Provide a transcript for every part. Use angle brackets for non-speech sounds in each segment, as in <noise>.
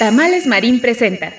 Tamales Marín presenta.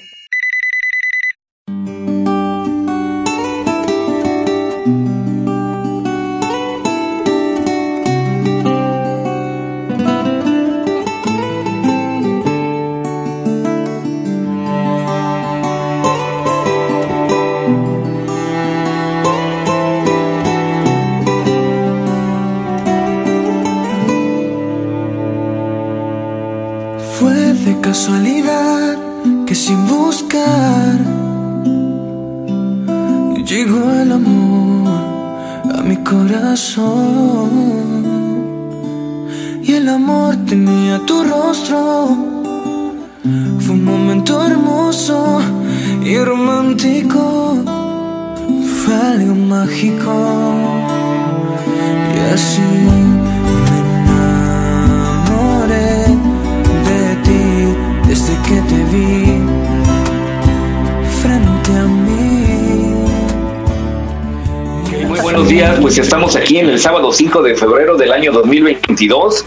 Sábado 5 de febrero del año 2022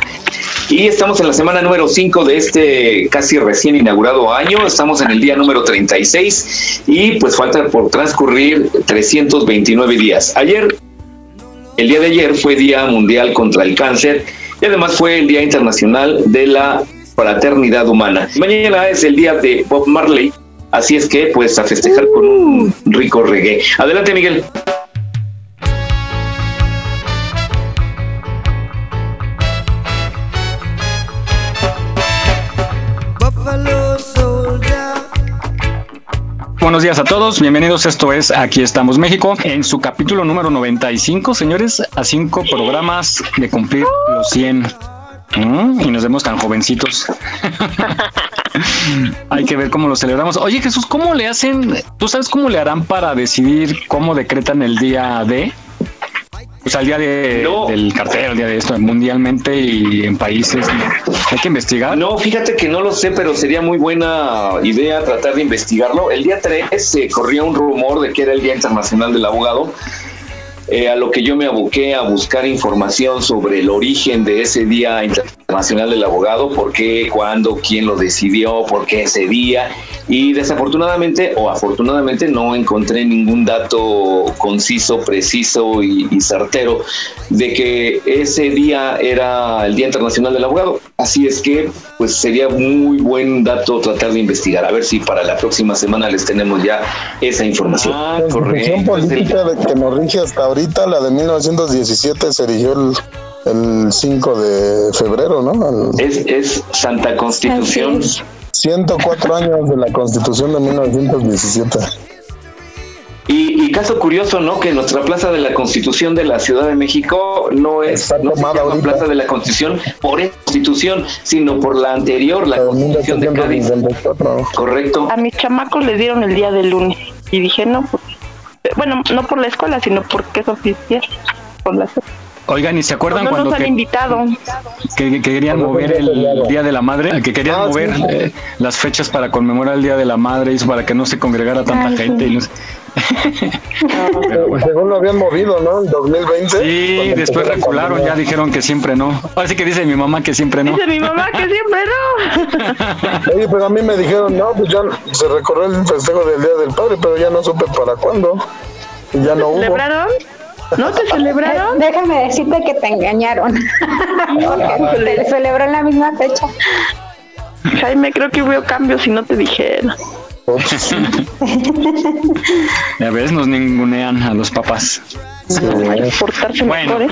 y estamos en la semana número 5 de este casi recién inaugurado año, estamos en el día número 36 y pues falta por transcurrir 329 días. Ayer, el día de ayer fue Día Mundial contra el Cáncer y además fue el Día Internacional de la Fraternidad Humana. Mañana es el día de Bob Marley, así es que pues a festejar con un rico reggae. Adelante Miguel. Buenos días a todos, bienvenidos. Esto es Aquí estamos México en su capítulo número 95, señores, a cinco programas de cumplir los 100. Mm, y nos vemos tan jovencitos. <laughs> Hay que ver cómo lo celebramos. Oye Jesús, ¿cómo le hacen? ¿Tú sabes cómo le harán para decidir cómo decretan el día de? O sea, el día de, del cartel, el día de esto, mundialmente y en países. Hay que investigar. No, fíjate que no lo sé, pero sería muy buena idea tratar de investigarlo. El día 3 se corría un rumor de que era el Día Internacional del Abogado. Eh, a lo que yo me aboqué a buscar información sobre el origen de ese Día Internacional del Abogado, por qué, cuándo, quién lo decidió, por qué ese día. Y desafortunadamente o afortunadamente no encontré ningún dato conciso, preciso y, y certero de que ese día era el Día Internacional del Abogado. Así es que pues sería muy buen dato tratar de investigar. A ver si para la próxima semana les tenemos ya esa información. Ah, la constitución política de que nos rige hasta ahorita, la de 1917, se erigió el, el 5 de febrero, ¿no? Es, es Santa Constitución. 104 años de la Constitución de 1917. Y, y, caso curioso, ¿no? Que nuestra Plaza de la Constitución de la Ciudad de México no es no se llama Plaza de la Constitución por esta Constitución, sino por la anterior, la Constitución de Cádiz. Correcto. A mis chamacos les dieron el día del lunes y dije, no, pues, bueno, no por la escuela, sino porque es oficial. Por la Oigan, ¿y se acuerdan no cuando nos han que, invitado? que, que querían mover el Día de la Madre? Que querían Ah, mover sí. eh, las fechas para conmemorar el Día de la Madre y eso para que no se congregara tanta Ay, gente. sí. y. Pues <laughs> según lo habían movido, ¿no? En 2020. Sí, después recularon, ya dijeron que siempre no. Ahora sí que dice mi mamá que siempre no. Dice mi mamá que siempre no. <laughs> Oye, pero a mí me dijeron, no, pues ya se recorrió el festejo del Día del Padre, pero ya no supe para cuándo. Y ya no hubo. ¿Celebraron? ¿No te celebraron? Déjame decirte que te engañaron. <laughs> Porque te celebró en la misma fecha. Jaime, creo que hubo cambios si no te dijeron. <laughs> Ya ves, nos ningunean a los papás. Bueno, ¿eh?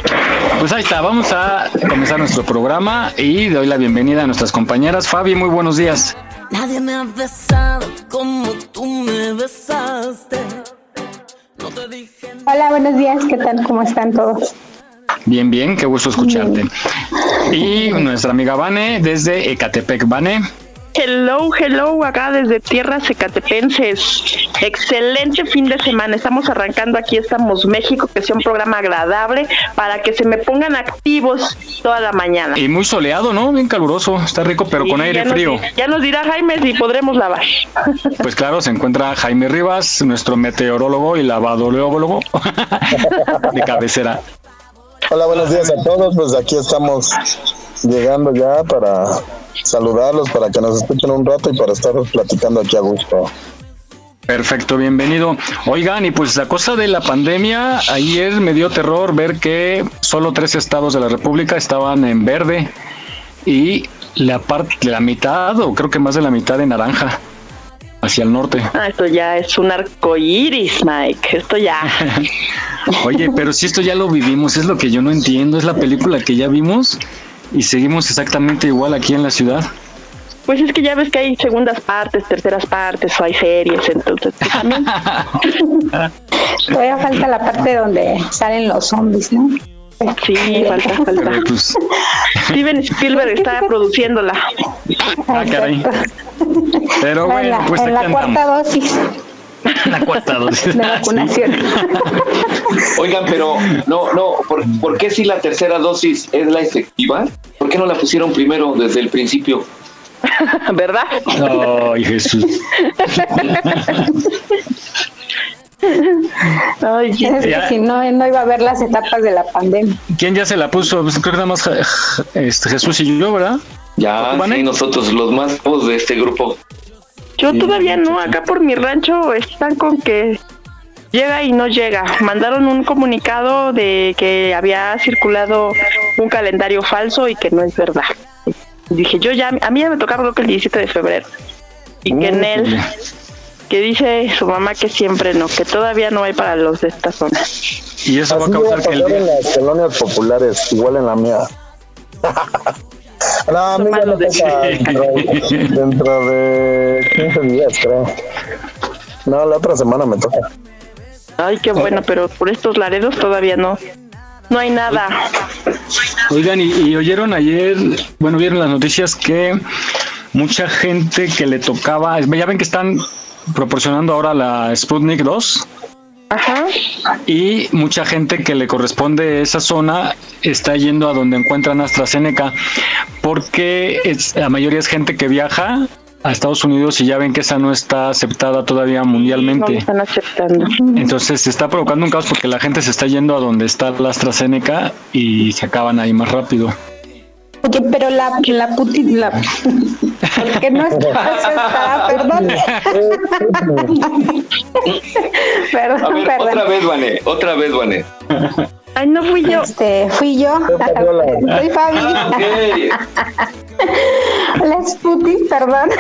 pues ahí está, vamos a comenzar nuestro programa y doy la bienvenida a nuestras compañeras. Fabi, muy buenos días. Nadie me ha besado como tú me besaste. Hola, buenos días. ¿Qué tal? ¿Cómo están todos? Bien, bien, qué gusto escucharte. Y nuestra amiga Vane desde Ecatepec. Vane. Hello, hello, acá desde tierras ecatepenses. Excelente fin de semana. Estamos arrancando aquí, estamos México, que sea un programa agradable para que se me pongan activos toda la mañana. Y muy soleado, ¿no? Bien caluroso, está rico, pero con aire frío. ya nos dirá Jaime si podremos lavar. <laughs> Pues claro, se encuentra Jaime Rivas, nuestro meteorólogo y lavadólogo <laughs> de cabecera. Hola, buenos días a todos. Pues aquí estamos llegando ya para saludarlos, para que nos escuchen un rato y para estar platicando aquí a gusto. Perfecto, bienvenido. Oigan, y pues a cosa de la pandemia, ayer me dio terror ver que solo tres estados de la República estaban en verde y la parte, la mitad, o creo que más de la mitad de naranja, hacia el norte. Ah, esto ya es un arco iris, Mike. Esto ya. <laughs> Oye, pero si esto ya lo vivimos, es lo que yo no entiendo, es la película que ya vimos y seguimos exactamente igual aquí en la ciudad. Pues es que ya ves que hay segundas partes, terceras partes, o hay series, entonces pues, también. <laughs> Todavía falta la parte donde salen los zombies, ¿no? Sí, falta, falta. Pues, Steven Spielberg está produciéndola. Ah, caray. Pero bueno, en pues en la cuarta dosis. La cuarta dosis. De vacunación. Oigan, pero no, no, ¿por, ¿por qué si la tercera dosis es la efectiva? ¿Por qué no la pusieron primero desde el principio? ¿Verdad? Ay, Jesús. Ay, es que si no, no iba a ver las etapas de la pandemia. ¿Quién ya se la puso? Pues creo que nada más este, Jesús y yo, ¿verdad? Ya, sí, nosotros los más de este grupo. Yo todavía no, acá por mi rancho están con que llega y no llega. Mandaron un comunicado de que había circulado un calendario falso y que no es verdad. Dije, yo ya, a mí ya me tocaba creo que el 17 de febrero. Y que en él, que dice su mamá que siempre no, que todavía no hay para los de esta zona. Y eso va a causar que el... en las colonias populares, igual en la mía. No, mí me toca dentro, dentro de 15 días, creo. No, la otra semana me toca. Ay, qué bueno, pero por estos laredos todavía no. No hay nada. Oigan, y, y, oyeron ayer, bueno, vieron las noticias que mucha gente que le tocaba, ya ven que están proporcionando ahora la Sputnik 2. Ajá. Y mucha gente que le corresponde esa zona está yendo a donde encuentran AstraZeneca, porque es, la mayoría es gente que viaja a Estados Unidos y ya ven que esa no está aceptada todavía mundialmente. No están aceptando. Entonces se está provocando un caos porque la gente se está yendo a donde está la AstraZeneca y se acaban ahí más rápido. Oye, pero la, la Putin, la... Porque no <laughs> está aceptada, perdón. perdón, a ver, perdón. Otra vez, Vané, otra vez, Vané. Ay, no fui yo. Este, fui yo. <laughs> Soy Fabi. Okay. <laughs> La Sputnik, perdón.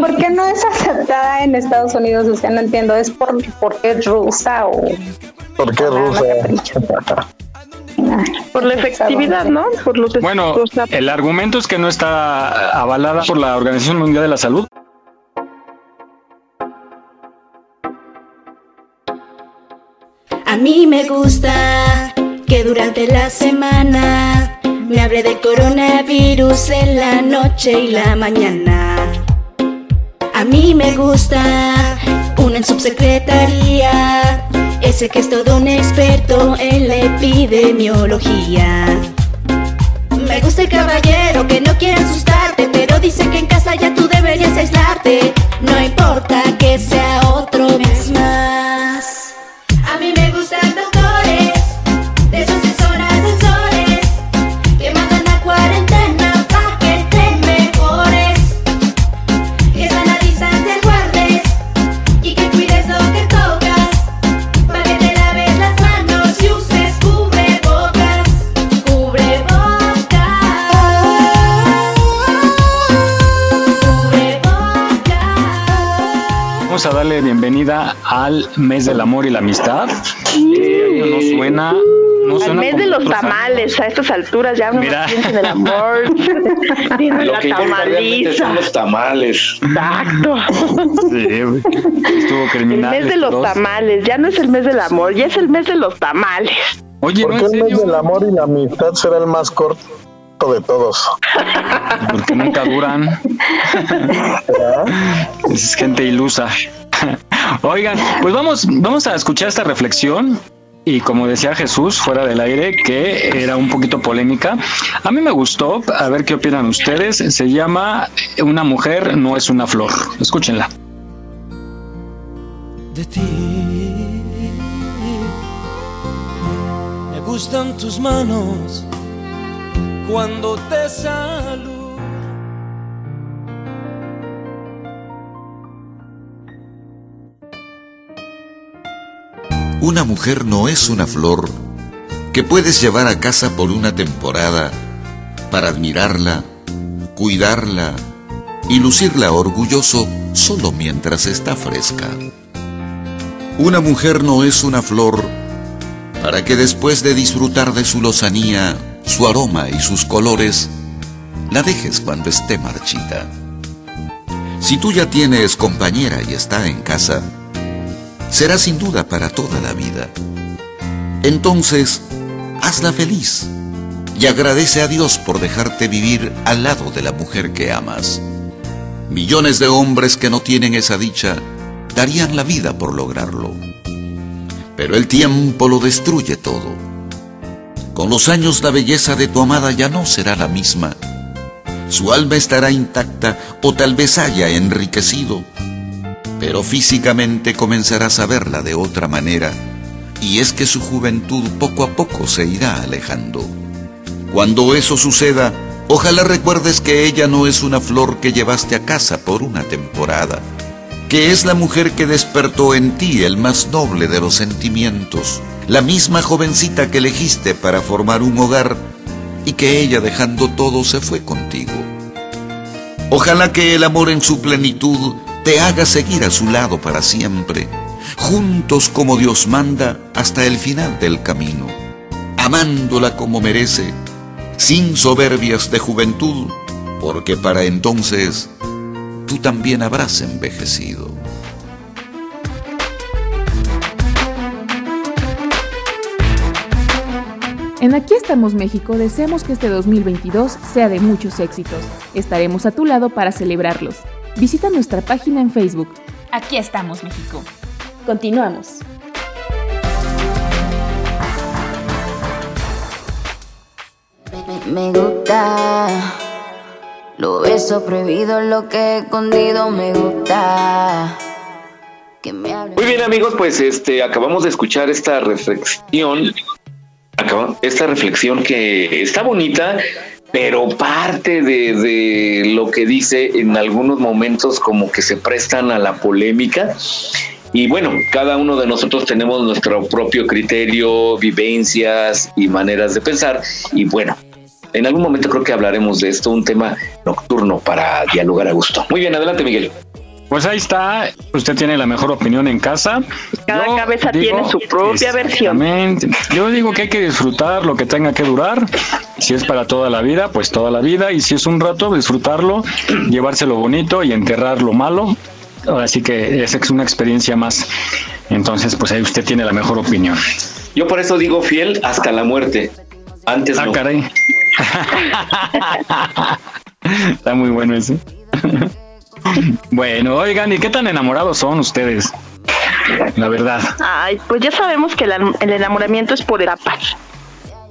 ¿Por qué no es aceptada en Estados Unidos? O sea, no entiendo. ¿Es por, porque es rusa o...? ¿Por qué rusa? Por la efectividad, ¿no? Por los Bueno, el argumento es que no está avalada por la Organización Mundial de la Salud. A mí me gusta que durante la semana me hable de coronavirus en la noche y la mañana. A mí me gusta una en subsecretaría, ese que es todo un experto en la epidemiología. Me gusta el caballero que no quiere asustarte, pero dice que en casa ya tú deberías aislarte. No importa que sea otro mes Vamos a darle bienvenida al mes del amor y la amistad. Eh, no suena. No Al suena mes de los tamales, a estas alturas ya uno Mira. no piensa en el amor. <laughs> Tiene Lo la que importa realmente tamaliza. son los tamales. Exacto. Sí. Estuvo El criminal. mes de los tamales, ya no es el mes del amor, ya es el mes de los tamales. Oye, ¿Por no, qué en el mes serio. del amor y la amistad será el más corto? De todos. <laughs> Porque nunca duran. es gente ilusa. Oigan, pues vamos, vamos a escuchar esta reflexión y como decía Jesús fuera del aire, que era un poquito polémica. A mí me gustó, a ver qué opinan ustedes. Se llama Una mujer no es una flor. Escúchenla. De ti me gustan tus manos cuando te saludo. Una mujer no es una flor que puedes llevar a casa por una temporada para admirarla, cuidarla y lucirla orgulloso solo mientras está fresca. Una mujer no es una flor para que después de disfrutar de su lozanía, su aroma y sus colores, la dejes cuando esté marchita. Si tú ya tienes compañera y está en casa, será sin duda para toda la vida. Entonces, hazla feliz y agradece a Dios por dejarte vivir al lado de la mujer que amas. Millones de hombres que no tienen esa dicha darían la vida por lograrlo. Pero el tiempo lo destruye todo. Con los años la belleza de tu amada ya no será la misma. Su alma estará intacta o tal vez haya enriquecido pero físicamente comenzarás a verla de otra manera, y es que su juventud poco a poco se irá alejando. Cuando eso suceda, ojalá recuerdes que ella no es una flor que llevaste a casa por una temporada, que es la mujer que despertó en ti el más noble de los sentimientos, la misma jovencita que elegiste para formar un hogar y que ella dejando todo se fue contigo. Ojalá que el amor en su plenitud te haga seguir a su lado para siempre, juntos como Dios manda hasta el final del camino, amándola como merece, sin soberbias de juventud, porque para entonces tú también habrás envejecido. En Aquí estamos México deseamos que este 2022 sea de muchos éxitos. Estaremos a tu lado para celebrarlos. Visita nuestra página en Facebook. Aquí estamos, México. Continuamos. Me gusta. Lo beso prohibido, lo que he escondido me gusta. Muy bien amigos, pues este acabamos de escuchar esta reflexión. Esta reflexión que está bonita, pero parte de, lo que dice en algunos momentos como que se prestan a la polémica. Y bueno, cada uno de nosotros tenemos nuestro propio criterio, vivencias y maneras de pensar. Y bueno, en algún momento creo que hablaremos de esto, un tema nocturno para dialogar a gusto. Muy bien, adelante Miguel. Pues ahí está, usted tiene la mejor opinión en casa. Cada cabeza tiene su propia versión. Yo digo que hay que disfrutar lo que tenga que durar. Si es para toda la vida, pues toda la vida. Y si es un rato, disfrutarlo, llevárselo bonito y enterrar lo malo. Así que esa es una experiencia más. Entonces, pues ahí usted tiene la mejor opinión. Yo por eso digo fiel hasta la muerte. Antes ah, no. caray. <laughs> Está muy bueno ese. Bueno, oigan, ¿y qué tan enamorados son ustedes? La verdad. Ay, pues ya sabemos que el enamoramiento es por etapas,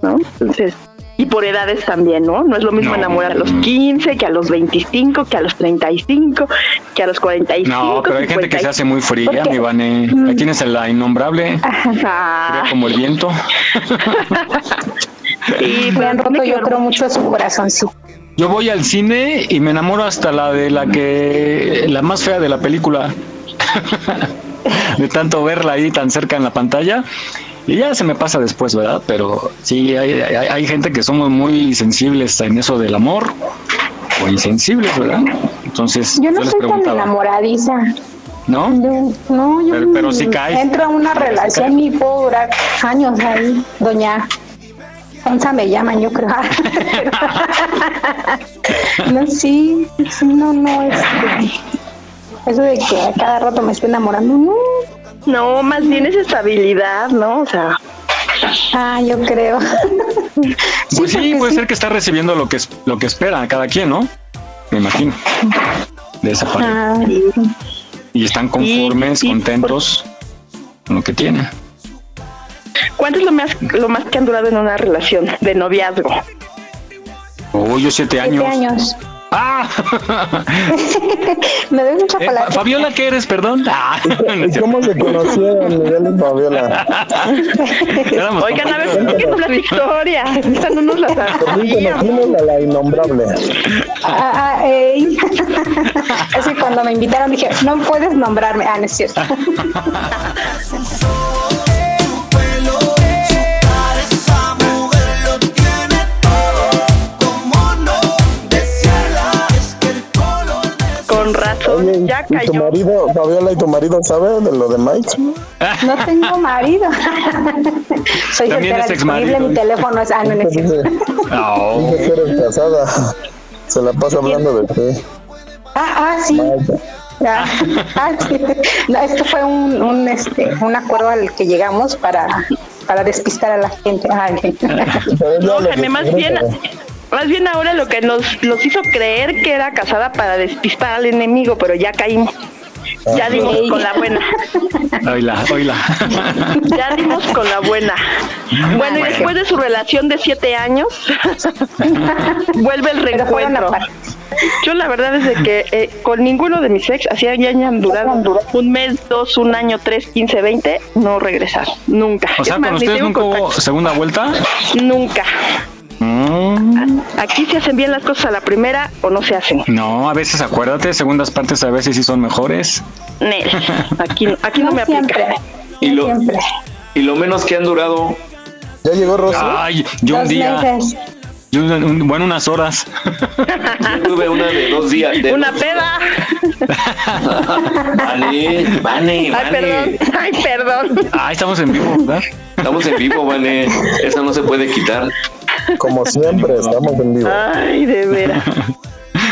¿no? Entonces, y por edades también, ¿no? No es lo mismo enamorar a los 15 que a los 25, que a los 35, que a los 45. No, pero hay gente que se hace muy fría, mi Vane. Ahí tienes la innombrable, como el viento. y me han roto yo creo mucho su corazón, sí. Yo voy al cine y me enamoro hasta la de la que la más fea de la película. <laughs> de tanto verla ahí tan cerca en la pantalla. Y ya se me pasa después, ¿verdad? Pero sí, hay, hay, gente que somos muy sensibles en eso del amor. O insensibles, ¿verdad? Entonces, yo no soy tan enamoradiza. ¿No? no, yo pero, sí caes. entro a una relación y puedo durar años ahí, doña Me llaman, yo creo. <laughs> no, sí, sí, no, no, este, eso de que a cada rato me estoy enamorando, no. No, más bien es estabilidad, ¿no? O sea, Ah, yo creo. <laughs> Pues sí, puede ser que está recibiendo lo que es lo que espera cada quien, ¿no? Me imagino. De esa parte. Ah, Y están conformes, Sí, sí, contentos con lo que tienen. ¿Cuánto es lo más, lo más que han durado en una relación de noviazgo? Oh, yo siete años. siete años. ¡Ah! <laughs> Me doy un Eh, chocolate. Fabiola, ¿qué eres? Perdón. Ah, es ¿Y cómo se conocieron Miguel y Fabiola? Éramos Oigan, a ver, cuéntanos la historia. Esa no nos la sabíamos. conocimos a la innombrable. Ah, ah, ey. es que cuando me invitaron dije, no puedes nombrarme. Ah, no es cierto. <laughs> Oye, ya ¿y tu marido, Fabiola, y tu marido sabe de lo de Mike? No tengo marido. <laughs> Soy También soltera es mi teléfono es... Ah, no, no es Oh. eres casada. Se la pasa hablando de ti. Ah, ah, sí. Ah, ah, sí. No, esto fue un, un, este, un acuerdo al que llegamos para, para despistar a la gente. Ay. <laughs> No, Jaime, más bien, más bien ahora lo que nos los hizo creer que era casada para despistar al enemigo, pero ya caímos. Ya dimos con la buena. <laughs> Oíla, oíla. Ya dimos con la buena. Bueno, y después de su relación de siete años, <laughs> vuelve el reencuentro. Yo la verdad es de que eh, con ninguno de mis ex, así ya hayan durado un mes, dos, un año, tres, quince, veinte, no regresar. Nunca. O sea, Es con ustedes nunca hubo segunda vuelta. Nunca. Mm, Aquí se hacen bien las cosas a la primera o no se hacen. No, a veces acuérdate, segundas partes a veces sí son mejores. Nel. Aquí, no- aquí no, me siempre. aplica. Y lo, Siempre. y lo menos que han durado, ¿Ya llegó Rosy? Ay, yo un día, meses. yo un- un- bueno, unas horas. yo tuve una de dos días. De Una dos- peda. Vane, Vane, Ay, perdón. Ay, perdón. Ah, estamos en vivo, ¿verdad? Estamos en vivo, Vane. Eso no se puede quitar. Como <laughs> siempre, estamos en vivo. Ay, de <laughs> veras.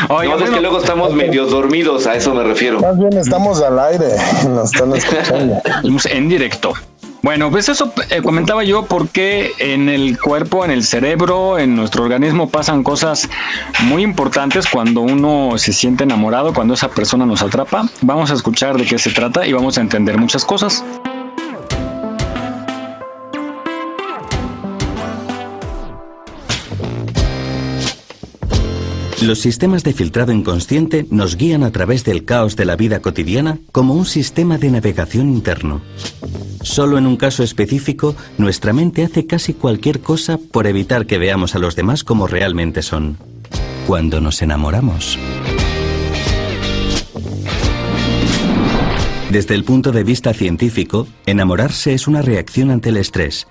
Oiga, No, es que luego estamos medios dormidos, a eso me refiero. Más bien estamos al aire, <laughs> nos están escuchando. Estamos en directo. Bueno, pues eso eh, comentaba yo porque en el cuerpo, en el cerebro, en nuestro organismo pasan cosas muy importantes cuando uno se siente enamorado, cuando esa persona nos atrapa. Vamos a escuchar de qué se trata y vamos a entender muchas cosas. Los sistemas de filtrado inconsciente nos guían a través del caos de la vida cotidiana como un sistema de navegación interno. Solo en un caso específico, nuestra mente hace casi cualquier cosa por evitar que veamos a los demás como realmente son. Cuando nos enamoramos. Desde el punto de vista científico, enamorarse es una reacción ante el estrés.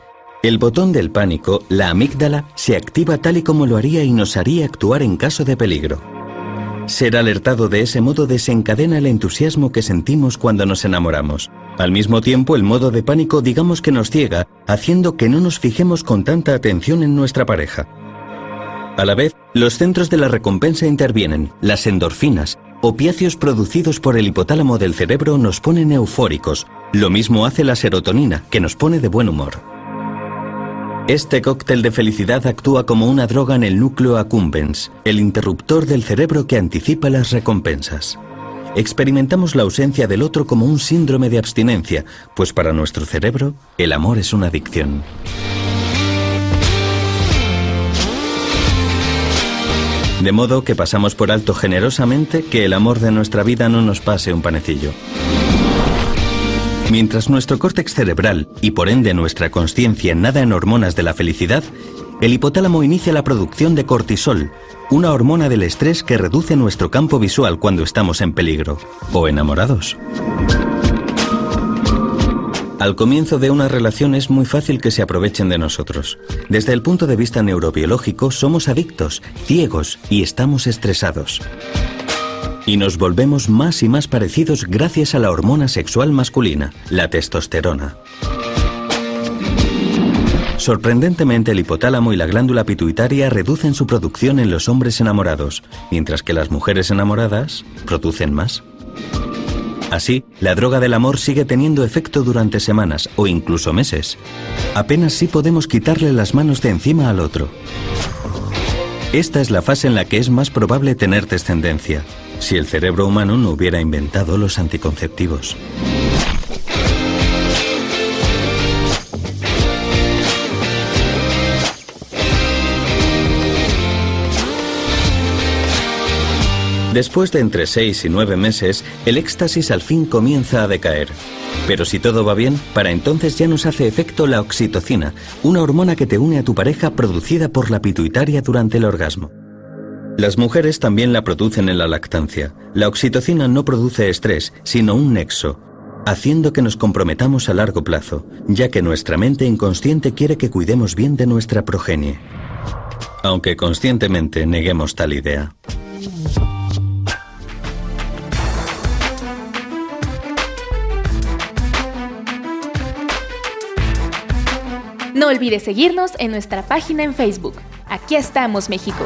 El botón del pánico, la amígdala, se activa tal y como lo haría y nos haría actuar en caso de peligro. Ser alertado de ese modo desencadena el entusiasmo que sentimos cuando nos enamoramos. Al mismo tiempo, el modo de pánico digamos que nos ciega, haciendo que no nos fijemos con tanta atención en nuestra pareja. A la vez, los centros de la recompensa intervienen, las endorfinas, opiáceos producidos por el hipotálamo del cerebro nos ponen eufóricos. Lo mismo hace la serotonina, que nos pone de buen humor. Este cóctel de felicidad actúa como una droga en el núcleo accumbens, el interruptor del cerebro que anticipa las recompensas. Experimentamos la ausencia del otro como un síndrome de abstinencia, pues para nuestro cerebro el amor es una adicción. De modo que pasamos por alto generosamente que el amor de nuestra vida no nos pase un panecillo. Mientras nuestro córtex cerebral y por ende nuestra conciencia nada en hormonas de la felicidad, el hipotálamo inicia la producción de cortisol, una hormona del estrés que reduce nuestro campo visual cuando estamos en peligro o enamorados. Al comienzo de una relación es muy fácil que se aprovechen de nosotros. Desde el punto de vista neurobiológico somos adictos, ciegos y estamos estresados. Y nos volvemos más y más parecidos gracias a la hormona sexual masculina, la testosterona. Sorprendentemente el hipotálamo y la glándula pituitaria reducen su producción en los hombres enamorados, mientras que las mujeres enamoradas producen más. Así, la droga del amor sigue teniendo efecto durante semanas o incluso meses. Apenas sí podemos quitarle las manos de encima al otro. Esta es la fase en la que es más probable tener descendencia, si el cerebro humano no hubiera inventado los anticonceptivos. Después de entre 6 y 9 meses, el éxtasis al fin comienza a decaer. Pero si todo va bien, para entonces ya nos hace efecto la oxitocina, una hormona que te une a tu pareja producida por la pituitaria durante el orgasmo. Las mujeres también la producen en la lactancia. La oxitocina no produce estrés, sino un nexo, haciendo que nos comprometamos a largo plazo, ya que nuestra mente inconsciente quiere que cuidemos bien de nuestra progenie. Aunque conscientemente neguemos tal idea. No olvides seguirnos en nuestra página en Facebook. Aquí estamos, México.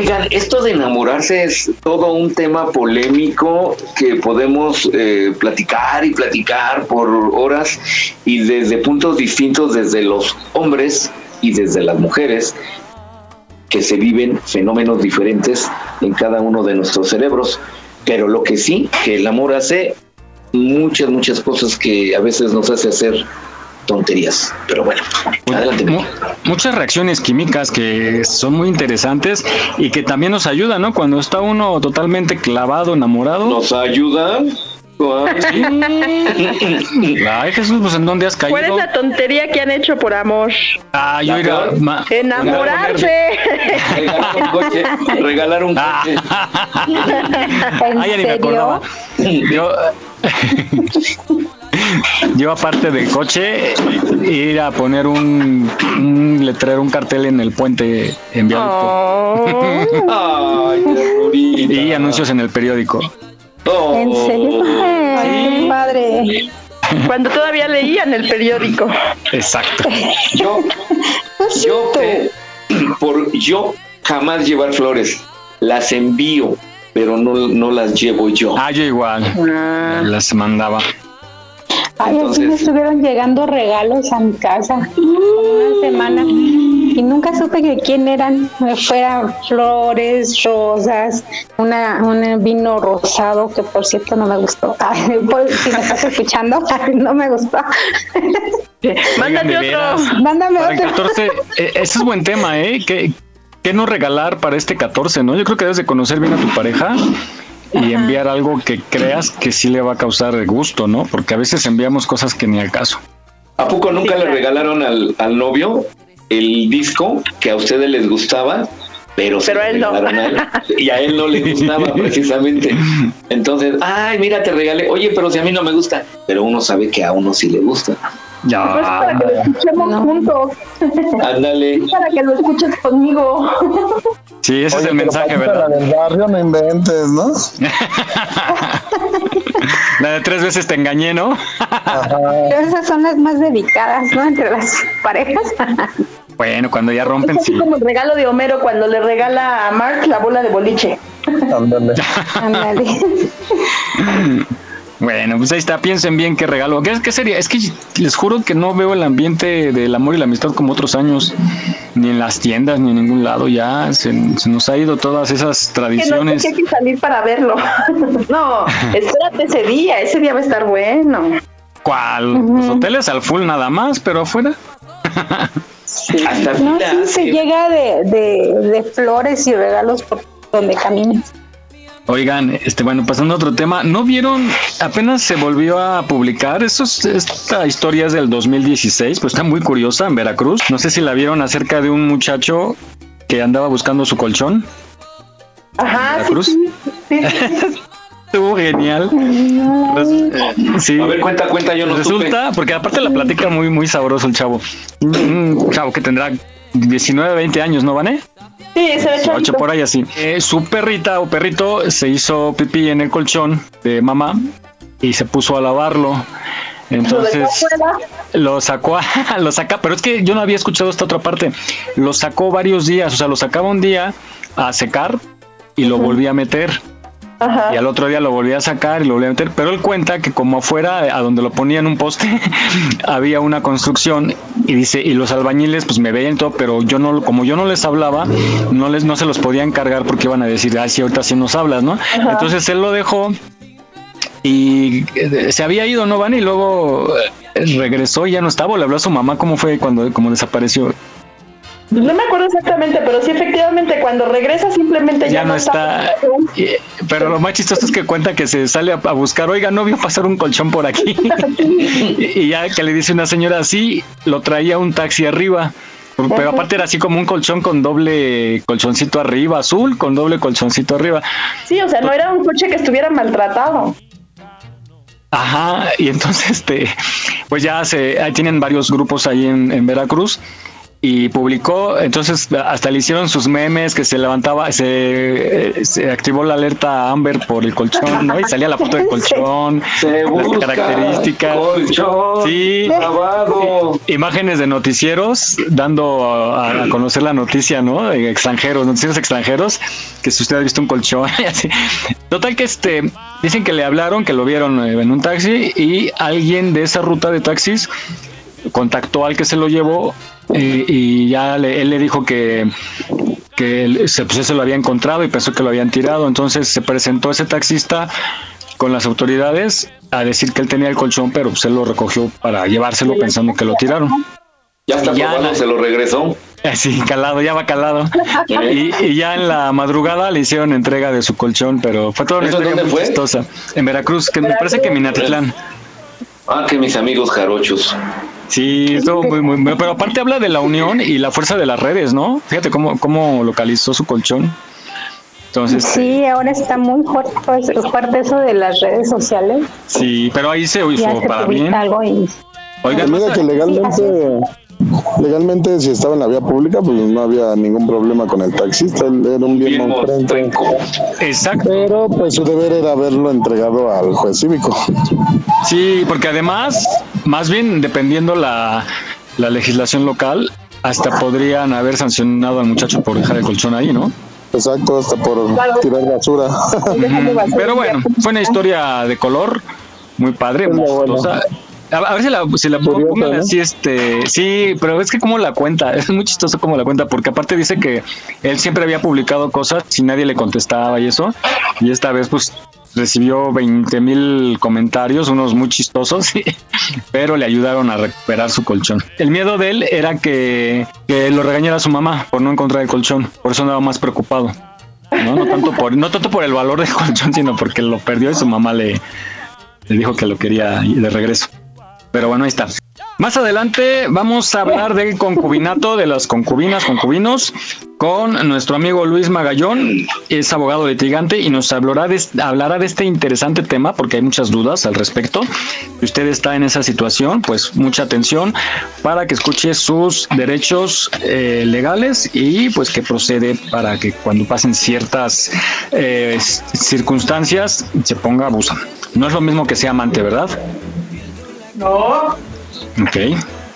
Oigan, esto de enamorarse es todo un tema polémico que podemos eh, platicar y platicar por horas y desde puntos distintos, desde los hombres y desde las mujeres, que se viven fenómenos diferentes en cada uno de nuestros cerebros. Pero lo que sí, que el amor hace muchas, muchas cosas que a veces nos hace hacer tonterías. Pero bueno, adelante. Mu- muchas reacciones químicas que son muy interesantes y que también nos ayudan, ¿no? Cuando está uno totalmente clavado, enamorado. ¿Nos ayudan? Sí. <laughs> Ay, Jesús, pues ¿en dónde has caído? ¿Cuál es la tontería que han hecho por amor? Ah, yo ma- Enamorarse. Regalar un coche. Regalar un coche. <laughs> Ay, ya ni me acordaba. Yo, <laughs> yo aparte del coche, ir a poner un, un letrero, un cartel en el puente en viaducto. Ay, qué y anuncios en el periódico. ¿En serio? Ay, qué padre. Cuando todavía leían el periódico. Exacto. Yo, yo, eh, por yo jamás llevar flores, las envío, pero no, no las llevo yo. Ah, yo igual. Las mandaba. Ay, así me estuvieron llegando regalos a mi casa una semana y nunca supe que quién eran. Fueran flores, rosas, una, un vino rosado que por cierto no me gustó. <laughs> Ay, pues, si me estás escuchando, <laughs> no me gustó. Mándame Para el otro. 14, eh, ese es buen tema, ¿eh? ¿Qué, qué no regalar para este 14, no? Yo creo que debes de conocer bien a tu pareja y enviar algo que creas que sí le va a causar gusto, ¿no? Porque a veces enviamos cosas que ni al caso. ¿A poco nunca le regalaron al, al novio el disco que a ustedes les gustaba? Pero, se Pero él no. regalaron a él, y a él no le <laughs> gustaba precisamente. Entonces, ay, mira, te regalé. Oye, pero si a mí no me gusta. Pero uno sabe que a uno sí le gusta. Pues para que lo escuchemos juntos. Ándale. Para que lo escuches conmigo. Sí, ese es el mensaje, ¿verdad? La del barrio no inventes, ¿no? <laughs> La de tres veces te engañé, ¿no? Pero esas son las más dedicadas, ¿no? Entre las parejas. <laughs> Bueno, cuando ya rompen, Es así sí. como el regalo de Homero cuando le regala a Mark la bola de boliche. Ándale. <laughs> Ándale. Bueno, pues ahí está, piensen bien qué regalo. ¿Qué, qué sería? Es que les juro que no veo el ambiente del amor y la amistad como otros años, ni en las tiendas, ni en ningún lado. Ya se, se nos ha ido todas esas Que no tradiciones. que hay que salir para verlo. <laughs> no, <laughs> espérate ese día, ese día va a estar bueno. ¿Cuál? Los hoteles al full nada más, pero afuera. Hasta No, sí, se llega de, de, de flores y regalos por donde caminas. Oigan, este, bueno, pasando a otro tema, ¿no vieron? Apenas se volvió a publicar, eso es- esta historia es del 2016, pues está muy curiosa en Veracruz. No sé si la vieron acerca de un muchacho que andaba buscando su colchón. Ajá, sí, ¿Veracruz? sí, sí, sí, sí. <laughs> Estuvo genial. A ver, cuenta, cuenta, yo no Resulta, porque aparte la platica muy, muy sabroso el chavo. Un chavo que tendrá 19, 20 años, ¿no, Vane? Sí, se ve Ocho por ahí así. Eh, su perrita o perrito se hizo pipí en el colchón de mamá y se puso a lavarlo. Entonces lo sacó, <laughs> lo saca, pero es que yo no había escuchado esta otra parte. Lo sacó varios días, o sea, lo sacaba un día a secar y lo volvía a meter. Y al otro día lo volvía a sacar y lo volvía a meter. Pero él cuenta que como afuera, a donde lo ponían un poste, <laughs> había una construcción y dice, y los albañiles pues me veían todo, pero yo no, como yo no les hablaba, no les, no se los podía encargar porque iban a decir, ay, si ahorita sí nos hablas, ¿no? Entonces él lo dejó y eh, se había ido, ¿no, Van? Y luego eh, regresó y ya no estaba, le habló a su mamá cómo fue cuando como desapareció. No me acuerdo exactamente, pero sí, efectivamente, cuando regresa simplemente ya, Ya no está. Y- Pero lo más chistoso es que cuenta que se sale a, buscar, oiga, no vio pasar un colchón por aquí. <laughs> y, y ya que le dice una señora así, lo traía un taxi arriba. Pero aparte era así como un colchón con doble colchoncito arriba, azul, con doble colchoncito arriba. Sí, o sea, no era un coche que estuviera maltratado. Ajá, y entonces este, pues ya se, ahí tienen varios grupos ahí en, en Veracruz y publicó, entonces hasta le hicieron sus memes que se levantaba, se, eh, se activó la alerta Amber por el colchón, ¿no? Y salía la foto del <laughs> colchón, Se las características. colchón Sí, lavado. imágenes de noticieros dando a, a conocer la noticia, ¿no? De extranjeros, noticieros extranjeros, que si usted ha visto un colchón y así. Total que este, dicen que le hablaron, que lo vieron eh, en un taxi y alguien de esa ruta de taxis contactó al que se lo llevó eh, y ya le- él le dijo que que él se, pues eso lo había encontrado y pensó que lo habían tirado. Entonces se presentó ese taxista con las autoridades a decir que él tenía el colchón, pero pues él lo recogió para llevárselo pensando que lo tiraron. Ya está Ya probado, la- se lo regresó. Así, calado, ya va calado. <laughs> Y, y ya en la madrugada le hicieron entrega de su colchón, pero fue toda una ¿Eso historia dónde muy fue? chistosa. En Veracruz, que me parece que Minatitlán. Ah, que mis amigos jarochos. Sí, estuvo muy, muy, muy- pero aparte habla de la unión y la fuerza de las redes, ¿no? Fíjate cómo, cómo localizó su colchón. Entonces, Sí, ahora está muy fuerte, pues, fuerte eso de las redes sociales. sí, pero ahí se se para bien. algo y Oigan, Pues mira que legalmente, legalmente si estaba en la vía pública, pues no había ningún problema con el taxista, él era un bien, mostrenco. exacto. Pero pues su deber era haberlo entregado al juez cívico. Sí, porque además, más bien dependiendo la, la legislación local, hasta podrían haber sancionado al muchacho por dejar el colchón ahí, ¿no? Exacto, hasta por tirar basura. Pero bueno, fue una historia de color muy padre, muy bueno. A, a ver si la, si la así, este, sí, pero es que cómo la cuenta, es muy chistoso cómo la cuenta, porque aparte dice que él siempre había publicado cosas y nadie le contestaba y eso, y esta vez pues recibió 20 mil comentarios, unos muy chistosos, <laughs> pero le ayudaron a recuperar su colchón. El miedo de él era que, que lo regañara su mamá por no encontrar el colchón, por eso andaba más preocupado. No, no tanto por, no tanto por el valor del <laughs> colchón, sino porque lo perdió y su mamá le, le dijo que lo quería de regreso. Pero bueno, ahí está. Más adelante vamos a hablar del concubinato, de las concubinas, concubinos, con nuestro amigo Luis Magallón, es abogado litigante y nos hablará de, hablará de este interesante tema porque hay muchas dudas al respecto. Si usted está en esa situación, pues mucha atención para que escuche sus derechos eh, legales y pues que procede para que cuando pasen ciertas eh, circunstancias se ponga abuso. No es lo mismo que sea amante, ¿verdad? No. Ok.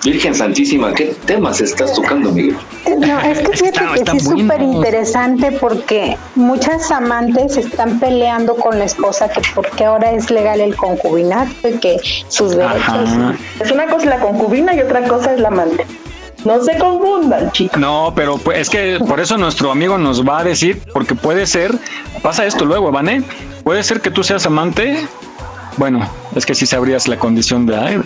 Virgen Santísima, ¿qué temas estás tocando, Miguel? No, es que fíjate Está- que está sí es súper interesante porque muchas amantes están peleando con la esposa que porque ahora es legal el concubinato y que sus derechos. Ajá. Es una cosa la concubina y otra cosa es la amante. No se confundan, chicos. No, pero pues, es que por eso nuestro amigo nos va a decir, porque puede ser, pasa esto luego, Vané, puede ser que tú seas amante. Bueno, es que sí sabrías la condición de ay,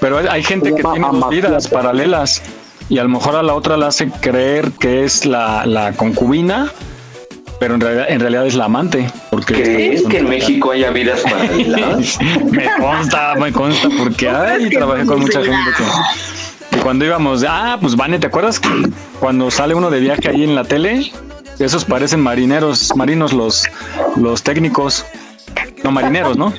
pero hay gente que tiene dos vidas paralelas y a lo mejor a la otra la hace creer que es la, la concubina, pero en realidad, en realidad es la amante. Porque ¿Crees que en México haya vidas paralelas? <laughs> me consta, me consta, porque ay, trabajé con mucha gente que, que cuando íbamos, ah, pues Vane, ¿te acuerdas que cuando sale uno de viaje ahí en la tele? Esos parecen marineros, marinos los, los técnicos. no marineros, ¿no?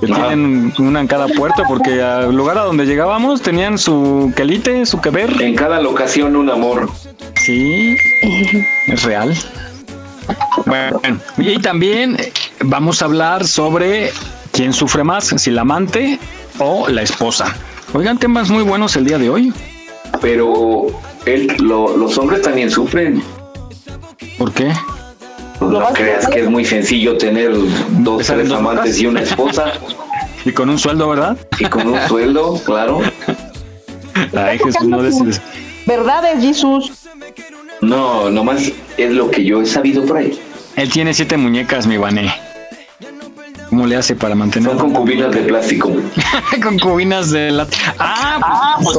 Que tienen una en cada puerto, porque al lugar a donde llegábamos tenían su quelite, su que ver. En cada locación un amor. Sí, es real. Bueno, y también vamos a hablar sobre quién sufre más, si la amante o la esposa. Oigan, temas muy buenos el día de hoy. Pero él, lo- los hombres también sufren. ¿Por qué? Pues no creas que es muy sencillo tener dos, tres dos amantes y una esposa. <laughs> Y con un sueldo, ¿verdad? Y con un sueldo, claro. Ay, Jesús, no des- ¿Verdades, Jesús? No, nomás es lo que yo he sabido por ahí. Él tiene siete muñecas, mi Vané. ¿Cómo le hace para mantener? Son concubinas de plástico. <laughs> concubinas de la... Ah, pues,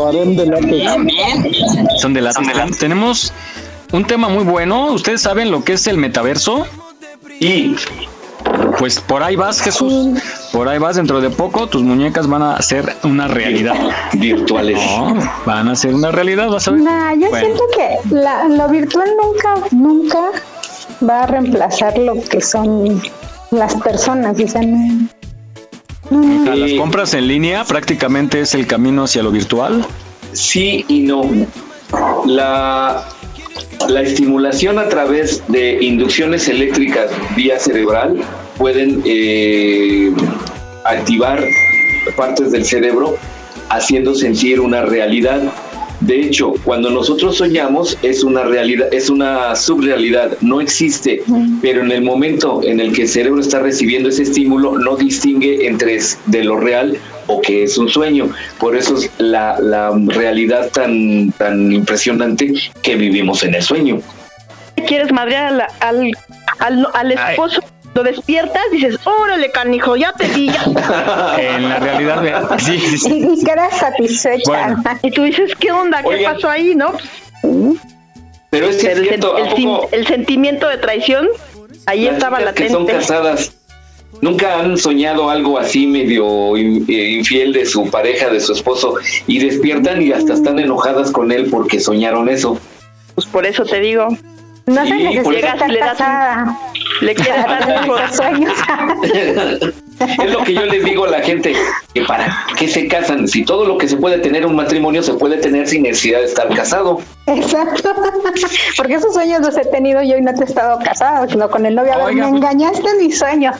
bien, bien. Son de la... Tenemos un tema muy bueno. ¿Ustedes saben lo que es el metaverso? Y... Pues por ahí vas, Jesús. Por ahí vas. Dentro de poco tus muñecas van a ser una realidad. Virtuales. No, van a ser una realidad, vas a ver. Nah, yo Bueno. siento que la- lo virtual nunca, nunca va a reemplazar lo que son las personas. O sea, no- A las compras en línea prácticamente es el camino hacia lo virtual. Sí y no. La, la estimulación a través de inducciones eléctricas vía cerebral pueden eh, activar partes del cerebro haciendo sentir una realidad. De hecho, cuando nosotros soñamos es una realidad, es una subrealidad, no existe, pero en el momento en el que el cerebro está recibiendo ese estímulo no distingue entre de lo real o que es un sueño. Por eso es la, la realidad tan, tan impresionante que vivimos en el sueño. quieres madrear al, al, al, al esposo, lo despiertas, dices, órale, canijo, ya te vi, ya. <laughs> En la realidad, sí, sí, sí. Y, quedas satisfecha. Bueno. Y tú dices, ¿qué onda? ¿Qué Oigan. pasó ahí, no? Pero es el, cierto, sen- ¿a el sin- poco el sentimiento de traición, ahí las estaba chicas que son latente. casadas nunca han soñado algo así medio eh, infiel de su pareja, de su esposo, y despiertan y hasta están enojadas con él porque soñaron eso? Pues por eso te digo. No Sí, necesita por- Llegas y le das un- le quieres <laughs> dar Esos sueños. es lo que yo les digo a la gente, que para qué se casan, si todo lo que se puede tener en un matrimonio se puede tener sin necesidad de estar casado. Exacto. Porque esos sueños los he tenido yo y no te he estado casado, sino con el novio. A ver, me pues- engañaste en mi sueño.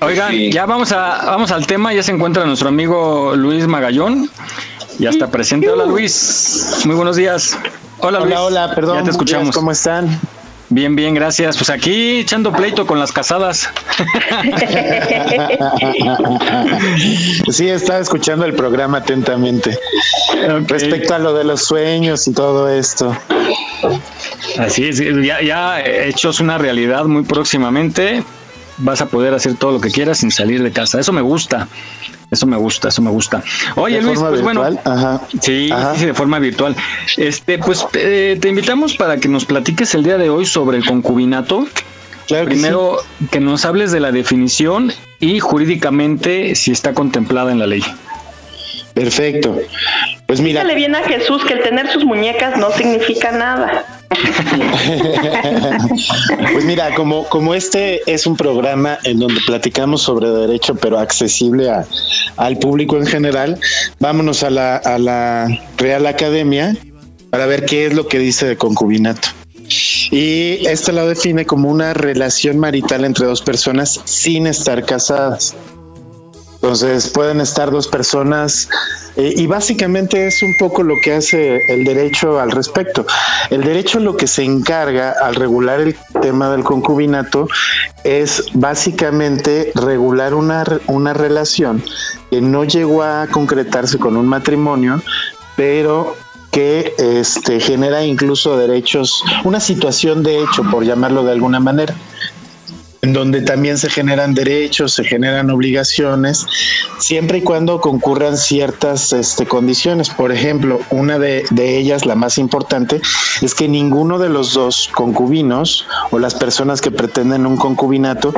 Oigan, Sí. ya vamos a vamos al tema. Ya se encuentra nuestro amigo Luis Magallón. Ya está presente. Hola Luis. Muy buenos días. Hola Luis. Hola, hola, perdón. Ya te días, escuchamos. ¿Cómo están? Bien, bien, gracias. Pues aquí echando pleito con las casadas. <laughs> sí, estaba escuchando el programa atentamente. Respecto a lo de los sueños y todo esto. Así es, ya, ya hechos una realidad muy próximamente. Vas a poder hacer todo lo que quieras sin salir de casa. Eso me gusta. Eso me gusta, eso me gusta. Oye, ¿De Luis, pues virtual? bueno. Ajá. Sí, Ajá. sí, de forma virtual. Este, pues eh, te invitamos para que nos platiques el día de hoy sobre el concubinato. Claro que Primero, que nos hables de la definición y jurídicamente si está contemplada en la ley. Perfecto. Pues mira, Dígale bien a Jesús que el tener sus muñecas no significa nada. <laughs> pues mira, como, como este es un programa en donde platicamos sobre derecho, pero accesible a- al público en general, vámonos a la, a la Real Academia para ver qué es lo que dice de concubinato. Y esta lo define como una relación marital entre dos personas sin estar casadas. Entonces pueden estar dos personas eh, y básicamente es un poco lo que hace el derecho al respecto. El derecho lo que se encarga al regular el tema del concubinato es básicamente regular una, una relación que no llegó a concretarse con un matrimonio, pero que este, genera incluso derechos, una situación de hecho, por llamarlo de alguna manera en donde también se generan derechos, se generan obligaciones, siempre y cuando concurran ciertas este, condiciones. Por ejemplo, una de, ellas, la más importante, es que ninguno de los dos concubinos o las personas que pretenden un concubinato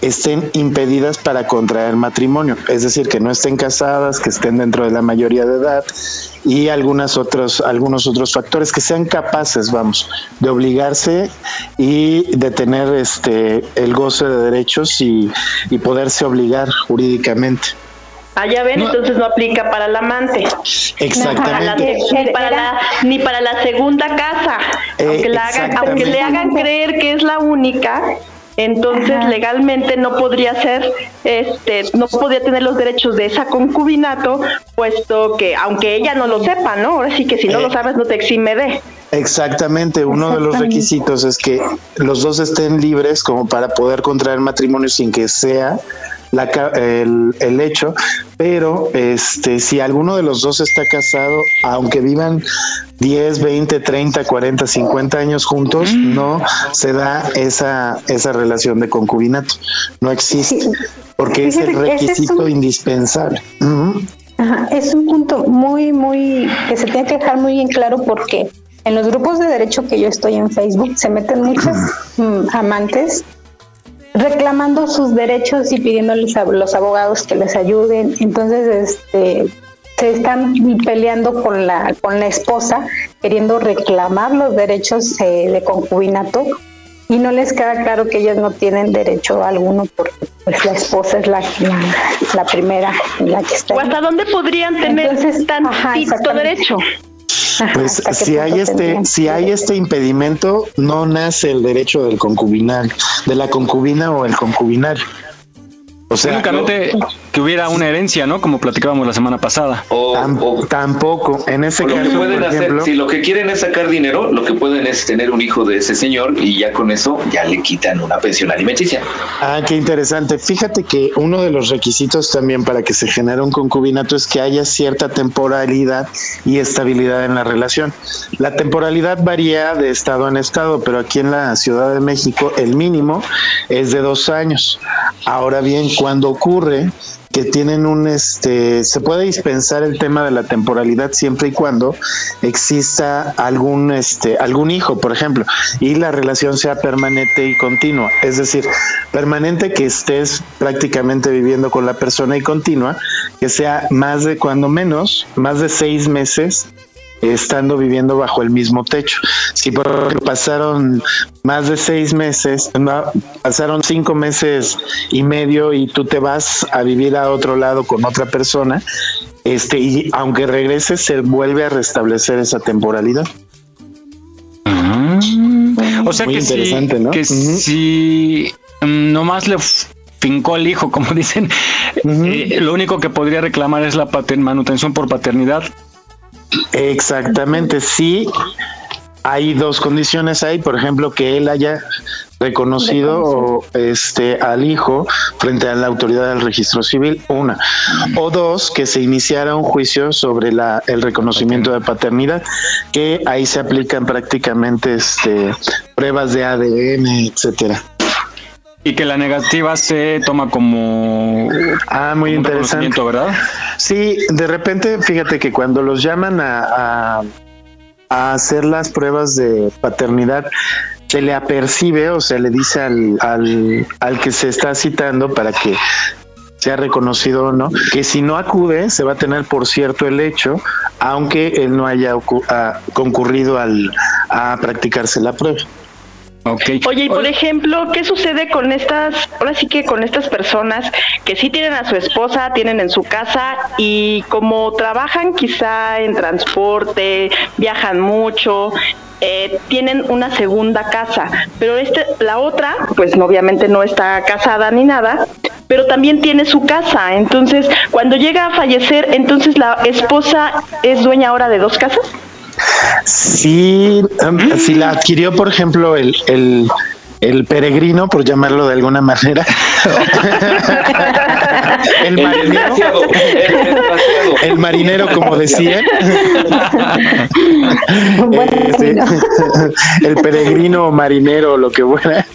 estén impedidas para contraer matrimonio, es decir, que no estén casadas, que estén dentro de la mayoría de edad y algunas otros, algunos otros factores que sean capaces, vamos, de obligarse y de tener este el goce goce de derechos y, y poderse obligar jurídicamente. Ah, ya ven, entonces no aplica para el amante. Exactamente. ni, para la, ni para la segunda casa. Eh, aunque, la hagan- aunque le hagan creer que es la única, entonces legalmente no podría ser, este, no podría tener los derechos de esa concubinato, puesto que, aunque ella no lo sepa, ¿no? Ahora sí que si no Eh. lo sabes no te exime de. Exactamente, uno de los requisitos es que los dos estén libres como para poder contraer matrimonio sin que sea la el, el hecho, pero este si alguno de los dos está casado, aunque vivan 10, 20, 30, 40, 50 años juntos, no se da esa esa relación de concubinato, no existe, porque es el requisito indispensable. Ajá, es un punto muy, muy, que se tiene que dejar muy bien claro porque en los grupos de derecho que yo estoy en Facebook se meten muchas <clears throat> mm, amantes reclamando sus derechos y pidiéndoles a los abogados que les ayuden. Entonces, este se están peleando con la con la esposa queriendo reclamar los derechos eh, de concubinato y no les queda claro que ellas no tienen derecho alguno porque pues la esposa es la, la, la primera en la que está. ¿O hasta dónde podrían tener tantito derecho? Pues ¿hasta qué si hay este, tendrían si hay este impedimento, no nace el derecho del concubinal, de la concubina o el concubinario. O sea, Únicamente que hubiera una herencia, ¿no? Como platicábamos la semana pasada. tam- tampoco. En ese O lo que caso, pueden por hacer, ejemplo, si lo que quieren es sacar dinero, lo que pueden es tener un hijo de ese señor y ya con eso ya le quitan una pensión alimenticia. Ah, qué interesante. Fíjate que uno de los requisitos también para que se genere un concubinato es que haya cierta temporalidad y estabilidad en la relación. La temporalidad varía de estado en estado, pero aquí en la Ciudad de México el mínimo es de dos años. Ahora bien, cuando ocurre que tienen un este se puede dispensar el tema de la temporalidad siempre y cuando exista algún este algún hijo por ejemplo y la relación sea permanente y continua. Es decir permanente que estés prácticamente viviendo con la persona y continua que sea más de cuando menos más de seis meses estando viviendo bajo el mismo techo. Si por ejemplo pasaron más de seis meses, pasaron cinco meses y medio y tú te vas a vivir a otro lado con otra persona, este, y aunque regreses se vuelve a restablecer esa temporalidad. O sea Muy que si, interesante, ¿no? que si mm, nomás le fincó el hijo, <laughs> como dicen, eh, lo único que podría reclamar es la manutención por paternidad. Exactamente, sí. Hay dos condiciones ahí, por ejemplo, que él haya reconocido o, este al hijo frente a la autoridad del registro civil, una. O dos, que se iniciara un juicio sobre la, el reconocimiento de paternidad, que ahí se aplican prácticamente este pruebas de ADN, etcétera. Y que la negativa se toma como. Ah, muy como interesante. ¿verdad? Sí, de repente, fíjate que cuando los llaman a, a- a hacer las pruebas de paternidad, se le apercibe o se le dice al, al, al que se está citando para que sea reconocido o no, que si no acude se va a tener por cierto el hecho, aunque él no haya ah, concurrido al, a practicarse la prueba. Oye, y por ejemplo, ¿qué sucede con estas, ahora sí que con estas personas que sí tienen a su esposa, tienen en su casa y como trabajan quizá en transporte, viajan mucho, eh, tienen una segunda casa, pero este, la otra, pues obviamente no está casada ni nada, pero también tiene su casa. Entonces, cuando llega a fallecer, entonces la esposa es dueña ahora de dos casas. Sí, em, si la adquirió, por ejemplo, el, el, el peregrino, por llamarlo de alguna manera, <laughs> el marinero, el marinero, como decían, Este, <laughs> el peregrino o marinero, lo que fuera,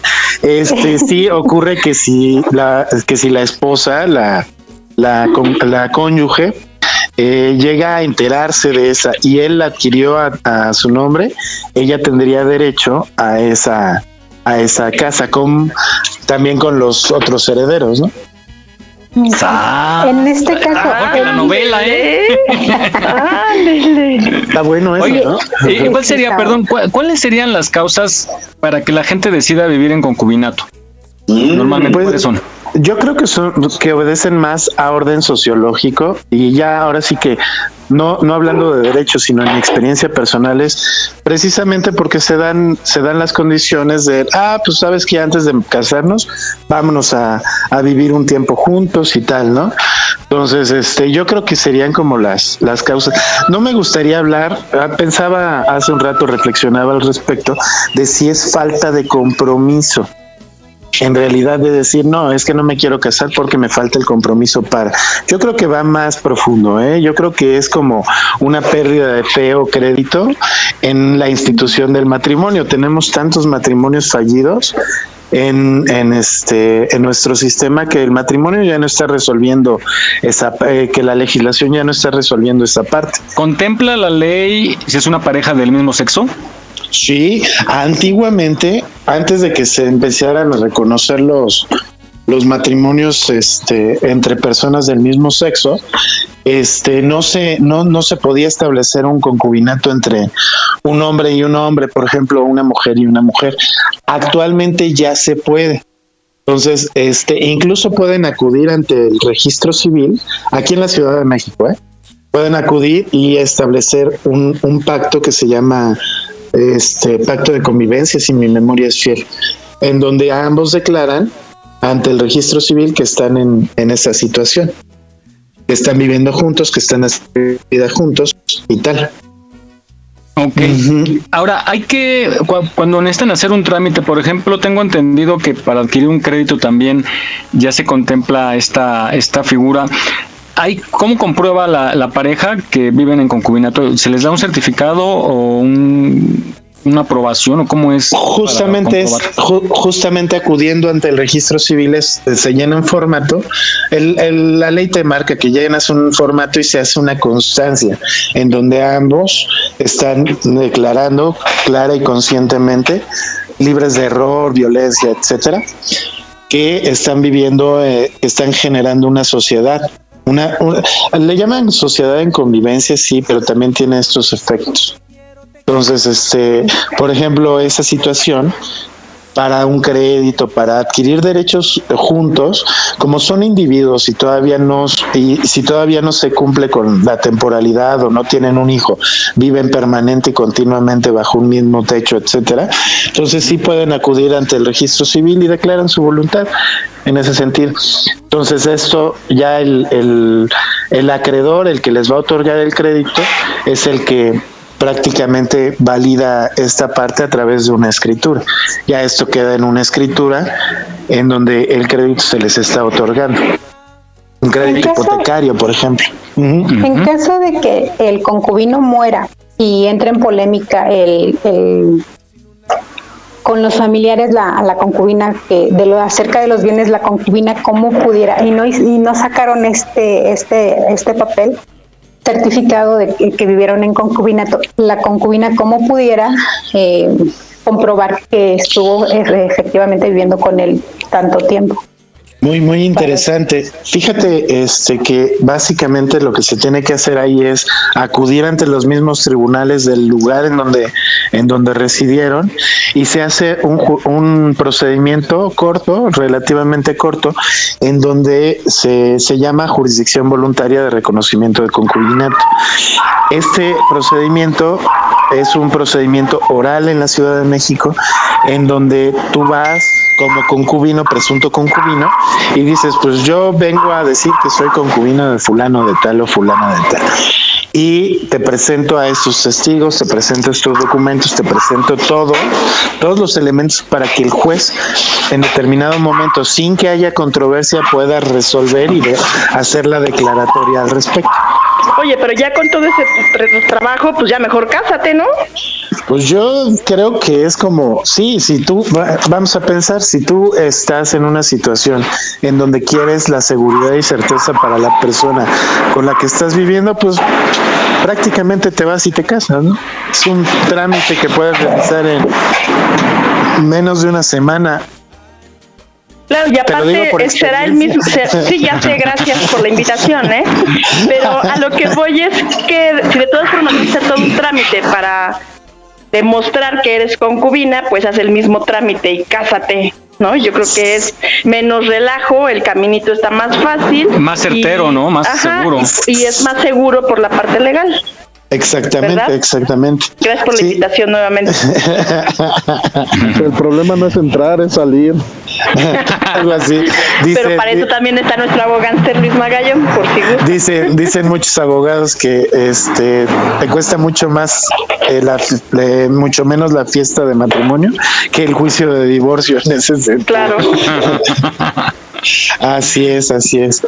este sí ocurre que si la, que si la esposa, la, la, la cónyuge, eh, llega a enterarse de esa y él la adquirió a, a su nombre, ella tendría derecho a esa a esa casa con también con los otros herederos, ¿no? En este caso, Ah, que la novela, ¿eh? Está bueno eso, Oye, ¿no? ¿y cuál sería, perdón, cua- cuáles serían las causas para que la gente decida vivir en concubinato? Normalmente, Pues, ¿cuáles son? Yo creo que son que obedecen más a orden sociológico y ya ahora sí que no no hablando de derechos sino en mi experiencia personal es precisamente porque se dan se dan las condiciones de ah pues sabes que antes de casarnos vámonos a, a vivir un tiempo juntos y tal no entonces este yo creo que serían como las las causas. No me gustaría hablar ah, pensaba hace un rato reflexionaba al respecto de si es falta de compromiso en realidad de decir, no, es que no me quiero casar porque me falta el compromiso para. Yo creo que va más profundo, ¿eh? Yo creo que es como una pérdida de fe o crédito en la institución del matrimonio. Tenemos tantos matrimonios fallidos en, en este en nuestro sistema que el matrimonio ya no está resolviendo esa eh, que la legislación ya no está resolviendo esa parte. ¿Contempla la ley si es una pareja del mismo sexo? Sí, antiguamente, antes de que se empezaran a reconocer los, los matrimonios este, entre personas del mismo sexo, este, no, se, no, no se podía establecer un concubinato entre un hombre y un hombre, por ejemplo, una mujer y una mujer. Actualmente ya se puede. Entonces, este, incluso pueden acudir ante el registro civil aquí en la Ciudad de México, ¿eh? pueden acudir y establecer un, un pacto que se llama este pacto de convivencia, si mi memoria es fiel, en donde ambos declaran ante el registro civil que están en, en esa situación, que están viviendo juntos, que están haciendo vida juntos y tal. Ok. Ahora, hay que, cu- cuando necesitan hacer un trámite, por ejemplo, tengo entendido que para adquirir un crédito también ya se contempla esta, esta figura. Hay, ¿Cómo comprueba la, la pareja que viven en concubinato? ¿Se les da un certificado o un- una aprobación o cómo es? Justamente es ju- justamente acudiendo ante el registro civil es- se llena un formato. El- el- la ley te marca que llenas un formato y se hace una constancia en donde ambos están declarando clara y conscientemente libres de error, violencia, etcétera, que están viviendo, eh, que están generando una sociedad. Una, le llaman sociedad en convivencia, sí, pero también tiene estos efectos. Entonces, este, por ejemplo, esa situación para un crédito, para adquirir derechos juntos, como son individuos y todavía no y si todavía no se cumple con la temporalidad o no tienen un hijo, viven permanente y continuamente bajo un mismo techo, etcétera, entonces sí pueden acudir ante el registro civil y declaran su voluntad en ese sentido. Entonces esto ya el, el, el acreedor, el que les va a otorgar el crédito, es el que prácticamente valida esta parte a través de una escritura. Ya esto queda en una escritura en donde el crédito se les está otorgando. Un crédito En caso- hipotecario, por ejemplo. En caso de que el concubino muera y entre en polémica el, el- con los familiares la, la concubina que de lo acerca de los bienes la concubina cómo pudiera y no y no sacaron este este este papel certificado de que, vivieron en concubinato la concubina cómo pudiera eh, comprobar que estuvo eh, efectivamente viviendo con él tanto tiempo Muy, muy interesante. Fíjate este, que básicamente lo que se tiene que hacer ahí es acudir ante los mismos tribunales del lugar en donde, en donde residieron y se hace un, un procedimiento corto, relativamente corto, en donde se, se llama jurisdicción voluntaria de reconocimiento de concubinato. Este procedimiento es un procedimiento oral en la Ciudad de México en donde tú vas como concubino, presunto concubino, y dices, pues yo vengo a decir que soy concubino de fulano de tal o fulana de tal. Y te presento a estos testigos, te presento estos documentos, te presento todo, todos los elementos para que el juez en determinado momento, sin que haya controversia, pueda resolver y hacer la declaratoria al respecto. Oye, pero ya con todo ese tra- trabajo, pues ya mejor cásate, ¿no? Pues yo creo que es como, sí, si tú, va- vamos a pensar, si tú estás en una situación en donde quieres la seguridad y certeza para la persona con la que estás viviendo, pues prácticamente te vas y te casas, ¿no? Es un trámite que puedes realizar en menos de una semana. Claro, y aparte será el mismo. Sí, ya sé, gracias por la invitación, ¿eh? Pero a lo que voy es que si de todas formas necesitas todo un trámite para demostrar que eres concubina, pues haz el mismo trámite y cásate ¿no? Yo creo que es menos relajo, el caminito está más fácil. Más certero, ¿no? Más seguro. Y, es más seguro por la parte legal. Exactamente, exactamente. Gracias por la invitación nuevamente. <laughs> el problema no es entrar, es salir. <laughs> Algo así. Pero para eso también está nuestro abogado Luis Magallón, por si Dice, dicen muchos abogados que este te cuesta mucho más, eh, la, mucho menos la fiesta de matrimonio que el juicio de divorcio en ese sentido. Claro. <laughs> así es, así es.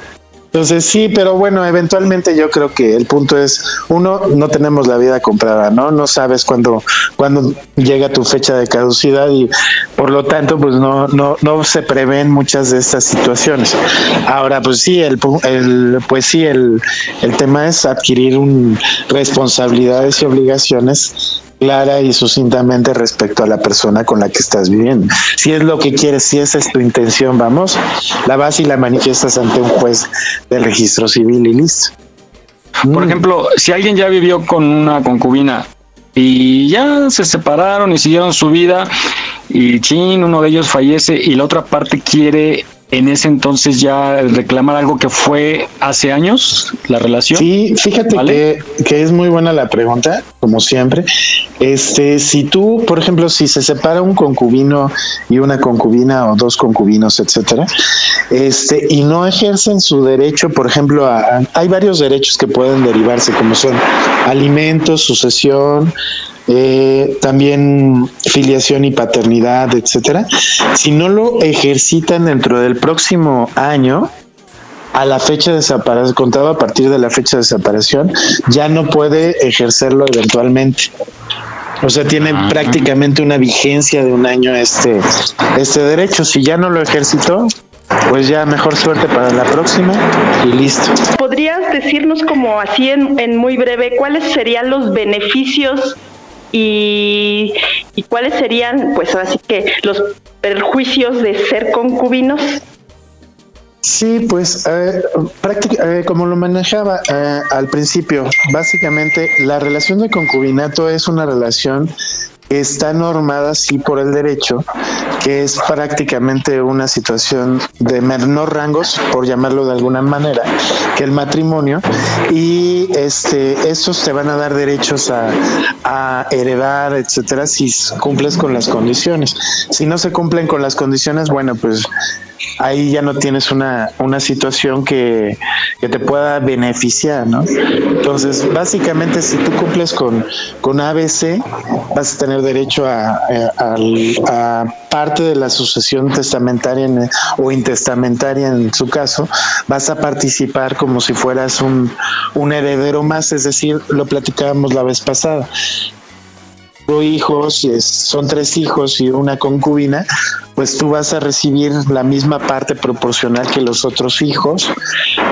Entonces sí, pero bueno, eventualmente yo creo que el punto es, uno, no tenemos la vida comprada, ¿no? No sabes cuándo, cuándo llega tu fecha de caducidad y por lo tanto, pues no, no, no se prevén muchas de estas situaciones. Ahora, pues sí, el, el pues sí, el, el tema es adquirir un, responsabilidades y obligaciones clara y sucintamente respecto a la persona con la que estás viviendo. Si es lo que quieres, si esa es tu intención, vamos, la vas y la manifiestas ante un juez de registro civil y listo. Por mm. ejemplo, si alguien ya vivió con una concubina y ya se separaron y siguieron su vida y chin, uno de ellos fallece y la otra parte quiere en ese entonces ya reclamar algo que fue hace años, la relación? Sí, fíjate que, que, es muy buena la pregunta, como siempre. Este, si tú, por ejemplo, si se separa un concubino y una concubina o dos concubinos, etcétera, este, y no ejercen su derecho, por ejemplo, hay varios derechos que pueden derivarse, como son alimentos, sucesión, eh, también filiación y paternidad, etcétera, si no lo ejercitan dentro del próximo año, a la fecha de separación, contado a partir de la fecha de separación, ya no puede ejercerlo eventualmente. O sea, tiene ah. prácticamente una vigencia de un año este, este derecho. Si ya no lo ejercitó, pues ya mejor suerte para la próxima y listo. ¿Podrías decirnos como así en, en muy breve cuáles serían los beneficios y, cuáles serían, pues así que los perjuicios de ser concubinos. Sí, pues eh, eh, como lo manejaba eh, al principio, básicamente la relación de concubinato es una relación está normada sí por el derecho, que es prácticamente una situación de menor rangos, por llamarlo de alguna manera, que el matrimonio, y este, estos te van a dar derechos a, a heredar, etcétera, si cumples con las condiciones. Si no se cumplen con las condiciones, bueno, pues ahí ya no tienes una, una situación que, te pueda beneficiar, ¿no? Entonces, básicamente, si tú cumples con, con ABC, vas a tener derecho a, a, parte de la sucesión testamentaria o intestamentaria en su caso, vas a participar como si fueras un, un heredero más, es decir, lo platicábamos la vez pasada hijos, son tres hijos y una concubina, pues tú vas a recibir la misma parte proporcional que los otros hijos.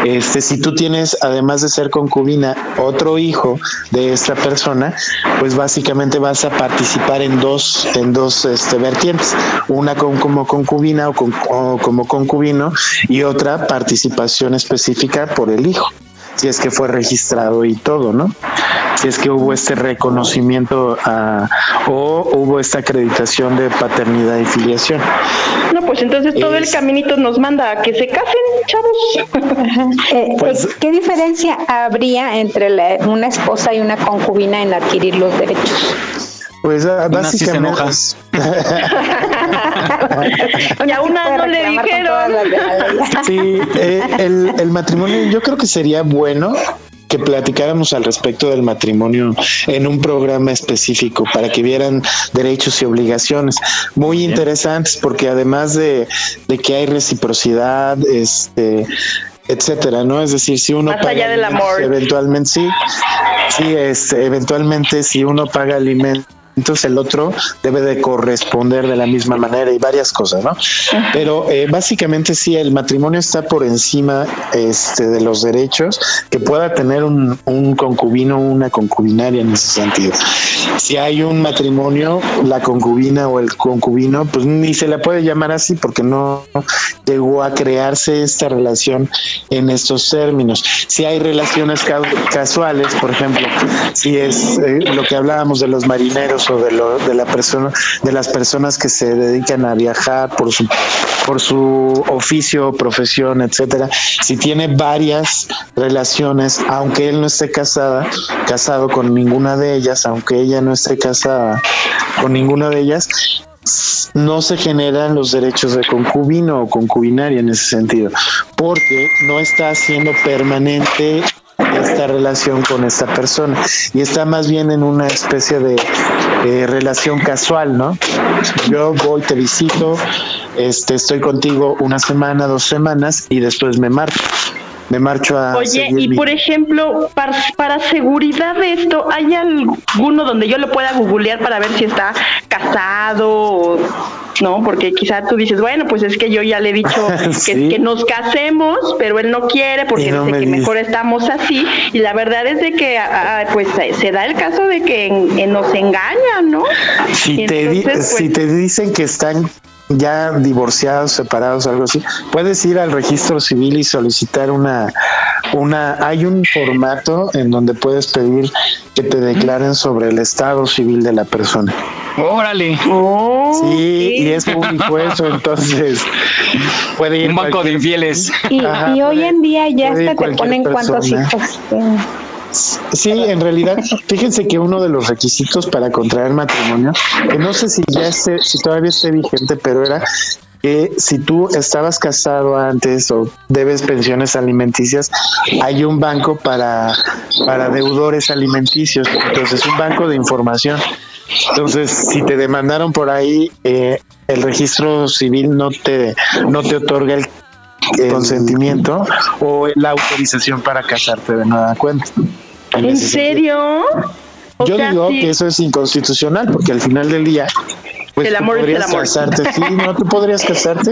Este, si tú tienes, además de ser concubina, otro hijo de esta persona, pues básicamente vas a participar en dos, en dos este, vertientes, una como concubina o, o como concubino y otra participación específica por el hijo si es que fue registrado y todo, ¿no? Si es que hubo este reconocimiento a, o hubo esta acreditación de paternidad y filiación. No, pues entonces todo el caminito nos manda a que se casen, chavos. Eh, pues, eh, ¿Qué diferencia habría entre una esposa y una concubina en adquirir los derechos? Pues ah, básicamente. y <laughs> a una no le dijeron. sí, eh, el, el matrimonio yo creo que sería bueno que platicáramos al respecto del matrimonio en un programa específico para que vieran derechos y obligaciones muy interesantes porque además de, de que hay reciprocidad este etcétera, ¿no? Es decir, si uno paga allá del amor. eventualmente sí, sí, este, eventualmente si uno paga alimentos entonces el otro debe de corresponder de la misma manera y varias cosas, ¿no? Pero eh, básicamente sí, el matrimonio está por encima este, de los derechos que pueda tener un, un concubino o una concubinaria en ese sentido. Si hay un matrimonio, la concubina o el concubino, pues ni se le puede llamar así porque no llegó a crearse esta relación en estos términos. Si hay relaciones casuales, por ejemplo, si es eh, lo que hablábamos de los marineros, de, lo, de la persona, de las personas que se dedican a viajar por su, por su oficio, profesión, etcétera, si tiene varias relaciones, aunque él no esté casada, casado con ninguna de ellas, aunque ella no esté casada con ninguna de ellas, no se generan los derechos de concubino o concubinaria en ese sentido, porque no está haciendo permanente esta relación con esta persona y está más bien en una especie de eh, relación casual, ¿no? Yo voy, te visito, este, estoy contigo una semana, dos semanas y después me marcho me marcho a. Oye, y por ejemplo, para, para, seguridad de esto, ¿hay alguno donde yo lo pueda googlear para ver si está casado o no? Porque quizá tú dices, bueno, pues es que yo ya le he dicho <laughs> que, que, nos casemos, pero él no quiere porque dice que mejor estamos así. Y la verdad es de que, ah, ah, pues se da el caso de que nos engañan, ¿no? Si, te, si pues te dicen que están ya divorciados, separados, algo así, puedes ir al registro civil y solicitar una, una, hay un formato en donde puedes pedir que te declaren sobre el estado civil de la persona. Órale. Oh, sí, y es público eso, entonces puede ir. Un banco de infieles. Y, hoy en día ya hasta te ponen cuántos hijos. Sí, en realidad, fíjense que uno de los requisitos para contraer matrimonio, que no sé si ya esté, si todavía esté vigente, pero era que si tú estabas casado antes o debes pensiones alimenticias, hay un banco para, para deudores alimenticios, entonces un banco de información. Entonces, si te demandaron por ahí, eh, el registro civil no te, no te otorga el consentimiento o la autorización para casarte de nueva cuenta. ¿En serio? Yo digo que eso es inconstitucional porque al final del día pues el amor podrías es el amor. casarte, sí, no tú podrías casarte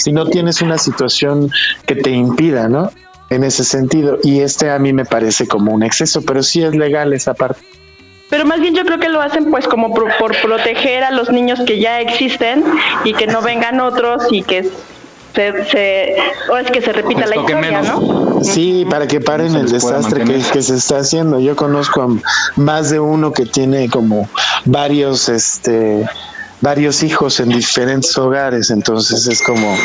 si no tienes una situación que te impida, ¿no? En ese sentido y este a mí me parece como un exceso, pero sí es legal esa parte. Pero más bien yo creo que lo hacen pues como por, por proteger a los niños que ya existen y que no vengan otros y que se, o es que se repita la historia, ¿no? Sí, para que paren el desastre que, que, se está haciendo. Yo conozco a más de uno que tiene como varios, este, varios hijos en diferentes hogares, entonces es como,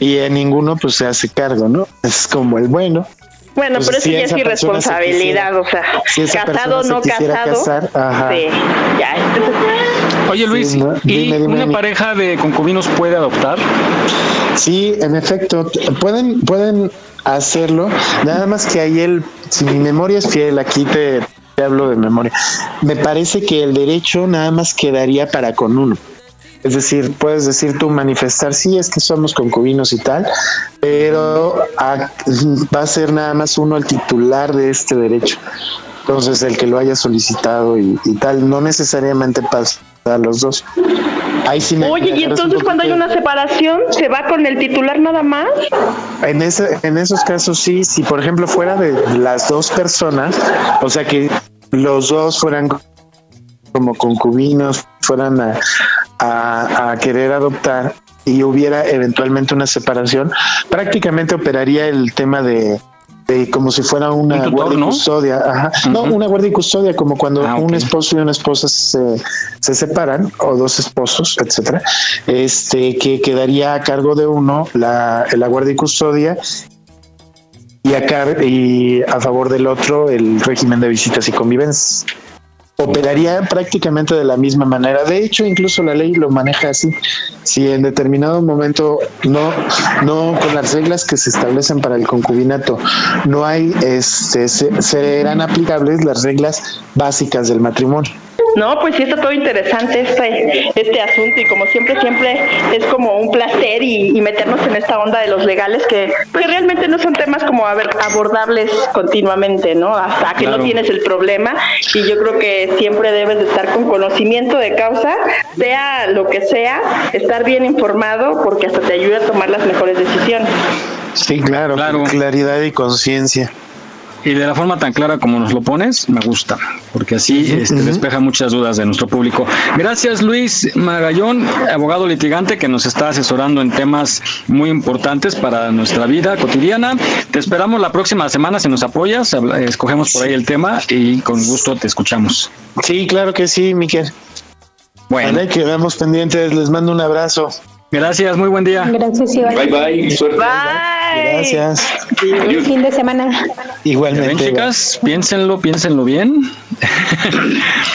y en ninguno pues se hace cargo, ¿no? Es como el bueno. Bueno, pues pero eso si ya es irresponsabilidad, o sea, casado, no casado. Casar, ajá. Sí, ya. Oye Luis, sí, ¿no? ¿y dime, dime, una pareja de concubinos puede adoptar? Sí, en efecto, pueden, pueden hacerlo, nada más que ahí el, si mi memoria es fiel, aquí te, te hablo de memoria, me parece que el derecho nada más quedaría para con uno. Es decir, puedes decir tú manifestar, sí, es que somos concubinos y tal, pero a, va a ser nada más uno el titular de este derecho. Entonces, el que lo haya solicitado y, y tal, no necesariamente pasa a los dos. Ahí sí me Oye, y entonces cuando hay una separación, ¿se va con el titular nada más? En, ese, en esos casos sí, si por ejemplo fuera de las dos personas, o sea que los dos fueran como concubinos, fueran a, a, a querer adoptar y hubiera eventualmente una separación, prácticamente operaría el tema de, de como si fuera una tutor, guardia y ¿no? custodia, ajá. No, una guardia y custodia, como cuando Ah, un esposo y una esposa se, se separan, o dos esposos, etcétera, este, que quedaría a cargo de uno la, la guardia y custodia y a, car- y a favor del otro el régimen de visitas y convivencias. Operaría prácticamente de la misma manera. De hecho, incluso la ley lo maneja así. Si en determinado momento no, no con las reglas que se establecen para el concubinato, no hay, este, se- serán aplicables las reglas básicas del matrimonio. No, pues sí está todo interesante este, este asunto y como siempre, siempre es como un placer y, y meternos en esta onda de los legales que, que realmente no son temas como a ver, abordables continuamente, ¿no? Hasta que Claro. no tienes el problema y yo creo que siempre debes de estar con conocimiento de causa, sea lo que sea, estar bien informado porque hasta te ayuda a tomar las mejores decisiones. Sí, claro, Claro. claridad y conciencia. Y de la forma tan clara como nos lo pones, me gusta, porque así este, despeja muchas dudas de nuestro público. Gracias Luis Magallón, abogado litigante que nos está asesorando en temas muy importantes para nuestra vida cotidiana. Te esperamos la próxima semana si nos apoyas, escogemos por ahí el tema y con gusto te escuchamos. Sí, claro que sí, Miquel. Bueno, vale, quedamos pendientes. Les mando un abrazo. Gracias, muy buen día. Gracias, Iván. Bye, bye. Suerte. Bye. Gracias. Feliz fin de semana. Igualmente. Ven, chicas, piénsenlo, piénsenlo bien.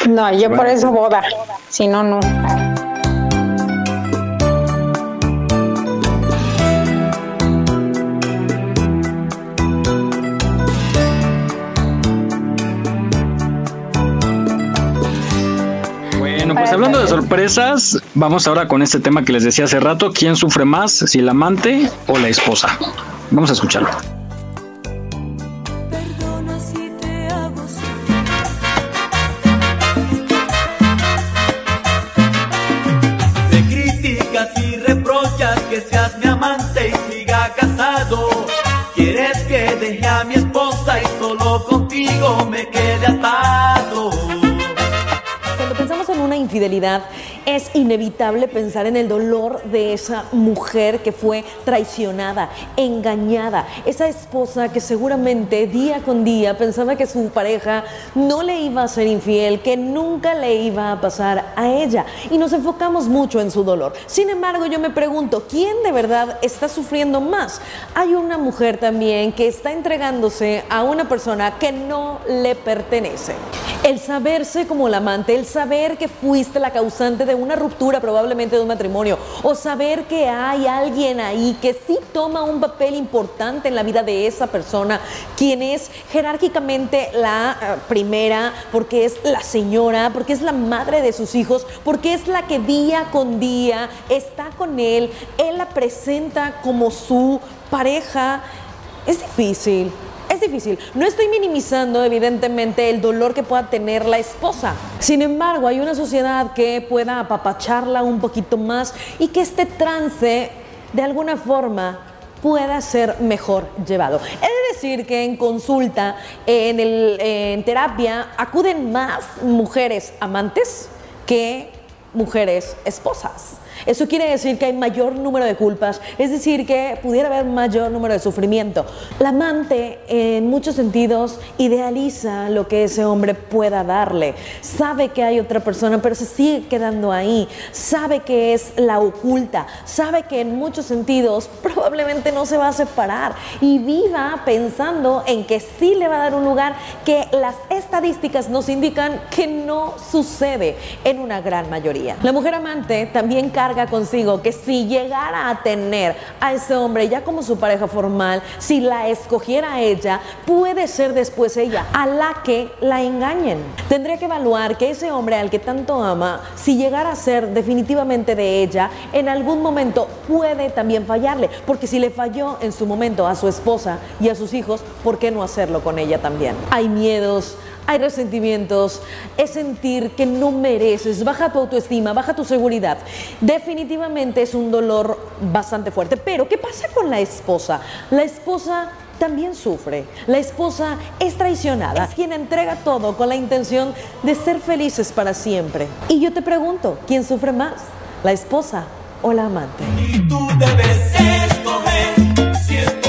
No, yo por eso boda. Si no, no. Pues hablando de sorpresas, vamos ahora con este tema que les decía hace rato. ¿Quién sufre más, si el amante o la esposa? Vamos a escucharlo. Infidelidad, es inevitable pensar en el dolor de esa mujer que fue traicionada, engañada, esa esposa que seguramente día con día pensaba que su pareja no le iba a ser infiel, que nunca le iba a pasar a ella. Y nos enfocamos mucho en su dolor. Sin embargo, yo me pregunto, ¿quién de verdad está sufriendo más? Hay una mujer también que está entregándose a una persona que no le pertenece. El saberse como la amante, el saber que fuiste la causante de una ruptura probablemente de un matrimonio, o saber que hay alguien ahí que sí toma un papel importante en la vida de esa persona, quien es jerárquicamente la eh, primera, porque es la señora, porque es la madre de sus hijos, porque es la que día con día está con él, él la presenta como su pareja. Es difícil, es difícil. No estoy minimizando, evidentemente, el dolor que pueda tener la esposa. Sin embargo, hay una sociedad que pueda apapacharla un poquito más y que este trance, de alguna forma, pueda ser mejor llevado. Es decir, que en consulta, en, el, en terapia, acuden más mujeres amantes que mujeres esposas. Eso quiere decir que hay mayor número de culpas, es decir, que pudiera haber mayor número de sufrimiento. La amante, en muchos sentidos, idealiza lo que ese hombre pueda darle. Sabe que hay otra persona, pero se sigue quedando ahí. Sabe que es la oculta. Sabe que en muchos sentidos <laughs> probablemente no se va a separar. Y viva pensando en que sí le va a dar un lugar que las estadísticas nos indican que no sucede en una gran mayoría. La mujer amante también carga consigo que si llegara a tener a ese hombre ya como su pareja formal, si la escogiera ella, puede ser después ella a la que la engañen. Tendría que evaluar que ese hombre al que tanto ama, si llegara a ser definitivamente de ella, en algún momento puede también fallarle, porque si le falló en su momento a su esposa y a sus hijos, ¿por qué no hacerlo con ella también? Hay miedos, hay resentimientos, es sentir que no mereces, baja tu autoestima, baja tu seguridad. Definitivamente es un dolor bastante fuerte. Pero, ¿qué pasa con la esposa? La esposa también sufre. La esposa es traicionada, es quien entrega todo con la intención de ser felices para siempre. Y yo te pregunto, ¿quién sufre más? ¿La esposa o la amante? Y tú debes escoger si esposa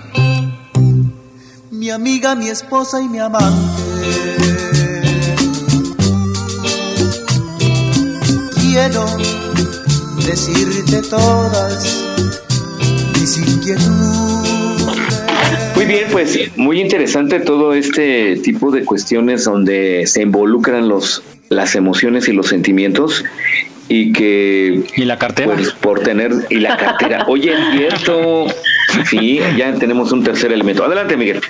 mi amiga, mi esposa y mi amante. Quiero decirte todas mis inquietudes. Muy bien, pues muy interesante todo este tipo de cuestiones donde se involucran los las emociones y los sentimientos y que y la cartera pues por tener y la cartera. Oye cierto. Sí ya tenemos un tercer elemento. Adelante Miguel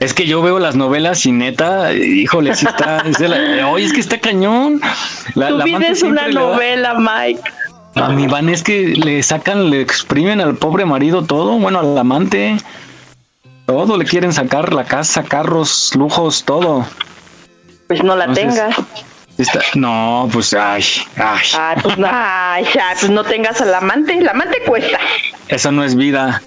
Es que yo veo las novelas y neta, híjole, si está. es la- oye, es que está cañón. La, tu la vida amante es una da- novela, Mike. A mi van es que le sacan, le exprimen al pobre marido todo, bueno, al amante. Todo le quieren sacar, la casa, carros, lujos, todo. Pues no la Entonces, tengas. Está- no, pues, ay, ay, Ah, pues, no, ay, ya, pues no tengas al amante. El amante cuesta. eso no es vida.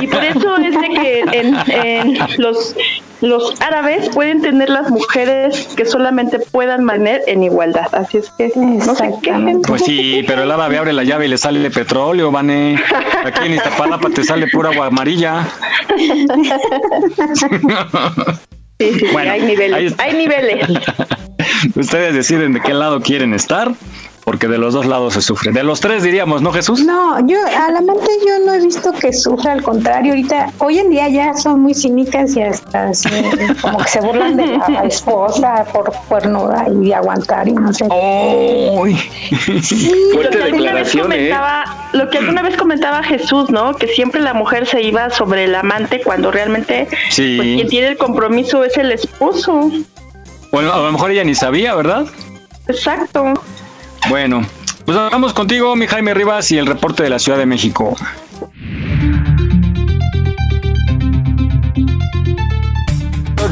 Y por eso es de que en, en los, los árabes pueden tener las mujeres que solamente puedan mantener en igualdad. Así es que no se quejen. Pues sí, pero el árabe abre la llave y le sale petróleo, Vane. Aquí en Iztapalapa te sale pura agua amarilla. <laughs> Sí, Bueno, hay niveles. Hay niveles. <laughs> Ustedes deciden de qué lado quieren estar, porque de los dos lados se sufre. De los tres diríamos, ¿no, Jesús? No, yo al amante yo no he visto que sufra, al contrario, ahorita, hoy en día ya son muy cínicas y hasta se- <laughs> como que se burlan de la esposa por cuernuda y de aguantar y no sé. Uy. <laughs> lo que alguna vez comentaba, lo que alguna vez comentaba Jesús, ¿no? Que siempre la mujer se iba sobre el amante cuando realmente Sí. pues, quien tiene el compromiso es el esposo. Bueno, a lo mejor ella ni sabía, ¿verdad? Exacto. Bueno, pues vamos contigo, mi Jaime Rivas, y el reporte de la Ciudad de México.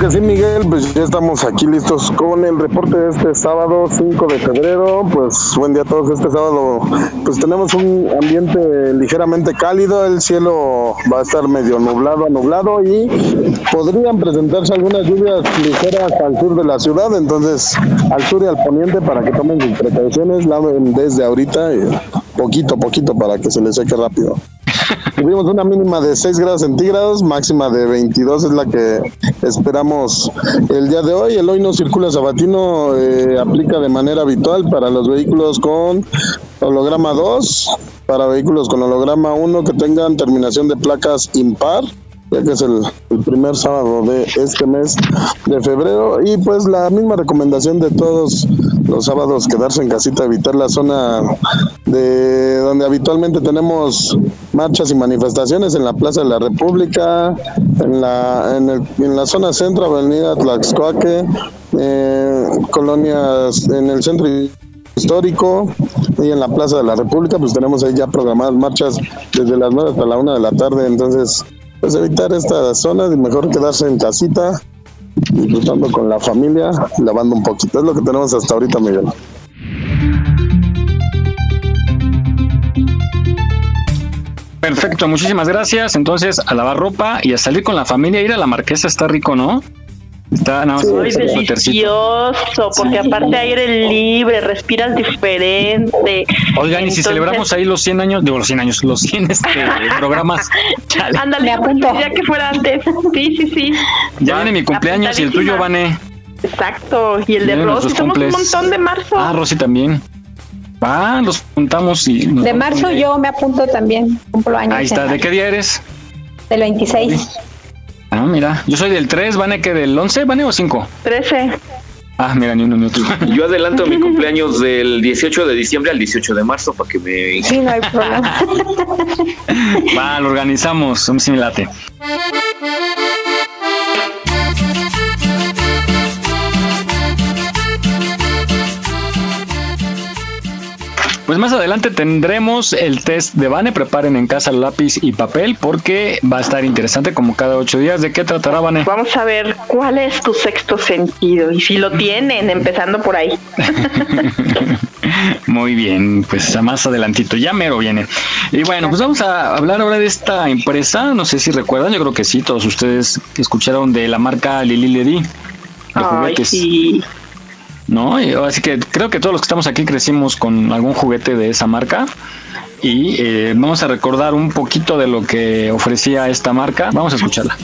Que sí, Miguel, pues ya estamos aquí listos con el reporte de este sábado 5 de febrero. Pues buen día a todos. Este sábado, pues tenemos un ambiente ligeramente cálido. El cielo va a estar medio nublado a nublado y podrían presentarse algunas lluvias ligeras al sur de la ciudad. Entonces, al sur y al poniente para que tomen sus precauciones, laven desde ahorita, poquito a poquito para que se les seque rápido. Tuvimos una mínima de 6 grados centígrados, máxima de 22 es la que esperamos el día de hoy. El hoy no circula sabatino, eh, aplica de manera habitual para los vehículos con holograma 2, para vehículos con holograma 1 que tengan terminación de placas impar ya que es el, primer sábado de este mes de febrero. Y pues la misma recomendación de todos los sábados quedarse en casita evitar la zona de donde habitualmente tenemos marchas y manifestaciones en la Plaza de la República en la en, el- en la zona centro Avenida Tlaxcoaque eh, colonias en el centro histórico y en la Plaza de la República pues tenemos ahí ya programadas marchas desde las 9 hasta la 1 de la tarde. Entonces pues evitar estas zonas y mejor quedarse en casita disfrutando con la familia lavando un poquito es lo que tenemos hasta ahorita Miguel Perfecto, muchísimas gracias. Entonces, a lavar ropa y a salir con la familia. Ir a la marquesa está rico, ¿no? Está nada más el suétercito. delicioso, porque aparte aire libre, respiras diferente. Oigan, y si Entonces- celebramos ahí los 100 años, digo los 100 años, los 100 este, <laughs> programas. Chale. Ándale, ya que fuera antes. Sí, sí, sí. Ya viene mi cumpleaños y el tuyo, Vane. Exacto, y el de Rosy, somos un cumples. montón de marzo. Ah, Rosy también. Va, los juntamos y. De marzo yo me apunto también, cumplo años. Ahí está. ¿De qué día eres? Del 26. Ah, mira. Yo soy del 3, Vane, que del 11, Vane o 5. 13. Ah, mira, ni uno ni otro. Yo adelanto mi <laughs> cumpleaños del 18 de diciembre al 18 de marzo para que me... Sí, no hay problema. <laughs> Va, lo organizamos. Un similate. Pues más adelante tendremos el test de Vane. Preparen en casa lápiz y papel porque va a estar interesante como cada ocho días. ¿De qué tratará Vane? Vamos a ver cuál es tu sexto sentido y si lo tienen, empezando por ahí. <laughs> Muy bien, pues más adelantito, ya mero viene. Y bueno, pues vamos a hablar ahora de esta empresa, no sé si recuerdan, yo creo que sí, todos ustedes escucharon de la marca Lili Ledi. de Ay, juguetes. sí. ¿No? Así que creo que todos los que estamos aquí crecimos con algún juguete de esa marca. Y eh, vamos a recordar un poquito de lo que ofrecía esta marca. Vamos a escucharla.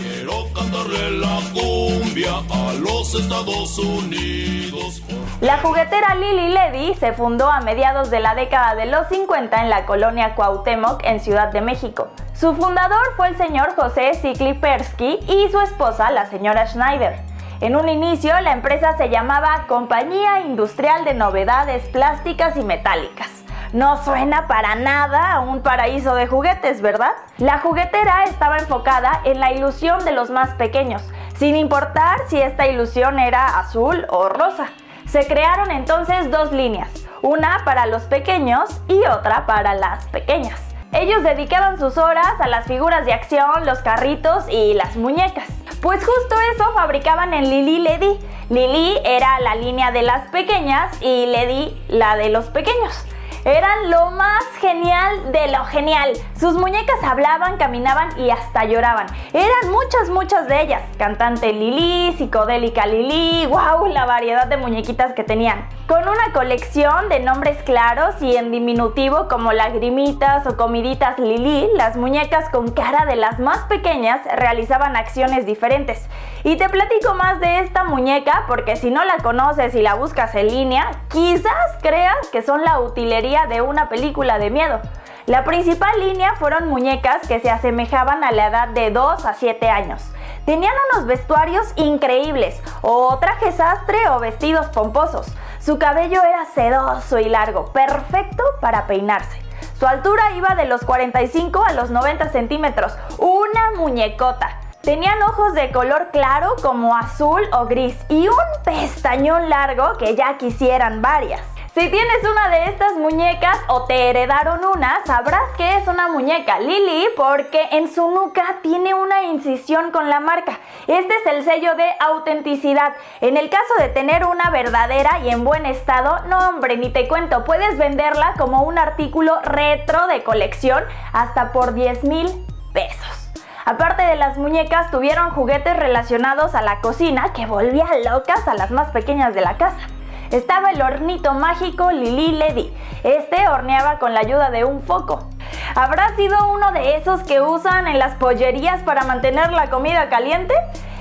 La juguetera Lili Ledy se fundó a mediados de la década de los 50 en la colonia Cuauhtémoc en Ciudad de México. Su fundador fue el señor José Siklipersky y su esposa, la señora Schneider. En un inicio, la empresa se llamaba Compañía Industrial de Novedades Plásticas y Metálicas. No suena para nada a un paraíso de juguetes, ¿verdad? La juguetera estaba enfocada en la ilusión de los más pequeños. sin importar si esta ilusión era azul o rosa. Se crearon entonces dos líneas, una para los pequeños y otra para las pequeñas. Ellos dedicaban sus horas a las figuras de acción, los carritos y las muñecas. Pues justo eso fabricaban en Lili Ledy. Lili era la línea de las pequeñas y Ledy la de los pequeños. Eran lo más genial de lo genial. Sus muñecas hablaban, caminaban y hasta lloraban. Eran muchas, muchas de ellas. Cantante Lili, psicodélica Lili, wow, la variedad de muñequitas que tenían. Con una colección de nombres claros y en diminutivo como lagrimitas o comiditas Lili, las muñecas con cara de las más pequeñas realizaban acciones diferentes. Y te platico más de esta muñeca porque si no la conoces y la buscas en línea, quizás creas que son la utilería de una película de miedo. La principal línea fueron muñecas que se asemejaban a la edad de 2 a 7 años. Tenían unos vestuarios increíbles, o trajes sastre o vestidos pomposos. Su cabello era sedoso y largo, perfecto para peinarse. Su altura iba de los 45 a los 90 centímetros, una muñecota. Tenían ojos de color claro como azul o gris y un pestañón largo que ya quisieran varias. Si tienes una de estas muñecas o te heredaron una, sabrás que es una muñeca Lili porque en su nuca tiene una incisión con la marca. Este es el sello de autenticidad. En el caso de tener una verdadera y en buen estado, no hombre, ni te cuento, puedes venderla como un artículo retro de colección hasta por 10 mil pesos. Aparte de las muñecas, tuvieron juguetes relacionados a la cocina que volvían locas a las más pequeñas de la casa estaba el hornito mágico Lili Ledy. Este horneaba con la ayuda de un foco. ¿Habrá sido uno de esos que usan en las pollerías para mantener la comida caliente?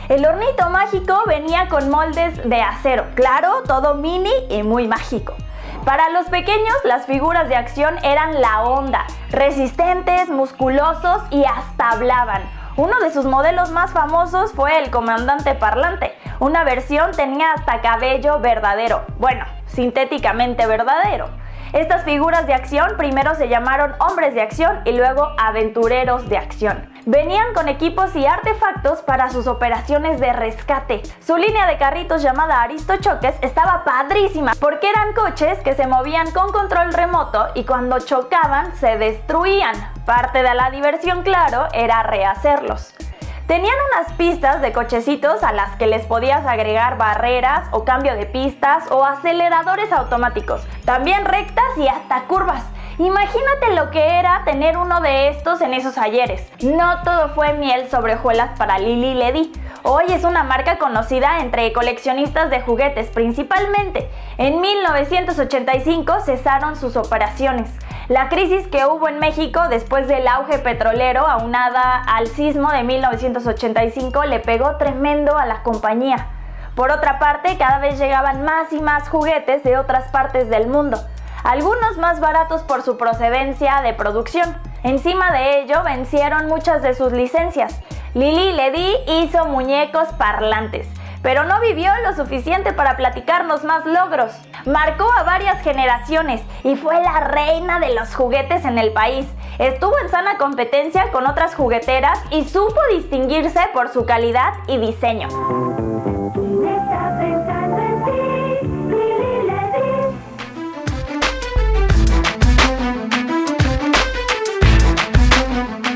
El hornito mágico venía con moldes de acero, claro, todo mini y muy mágico. Para los pequeños, las figuras de acción eran la onda, resistentes, musculosos y hasta hablaban. Uno de sus modelos más famosos fue el comandante parlante. Una versión tenía hasta cabello verdadero, bueno, sintéticamente verdadero. Estas figuras de acción primero se llamaron hombres de acción y luego aventureros de acción. Venían con equipos y artefactos para sus operaciones de rescate. Su línea de carritos llamada Aristochoques estaba padrísima porque eran coches que se movían con control remoto y cuando chocaban se destruían. Parte de la diversión, claro, era rehacerlos. Tenían unas pistas de cochecitos a las que les podías agregar barreras o cambio de pistas o aceleradores automáticos, también rectas y hasta curvas. Imagínate lo que era tener uno de estos en esos ayeres. No todo fue miel sobre hojuelas para Lily Ledy. Hoy es una marca conocida entre coleccionistas de juguetes principalmente. En 1985 cesaron sus operaciones. La crisis que hubo en México después del auge petrolero aunada al sismo de 1985 le pegó tremendo a la compañía. Por otra parte, cada vez llegaban más y más juguetes de otras partes del mundo algunos más baratos por su procedencia de producción. Encima de ello, vencieron muchas de sus licencias. Lili Ledy hizo muñecos parlantes, pero no vivió lo suficiente para platicarnos más logros. Marcó a varias generaciones y fue la reina de los juguetes en el país. Estuvo en sana competencia con otras jugueteras y supo distinguirse por su calidad y diseño.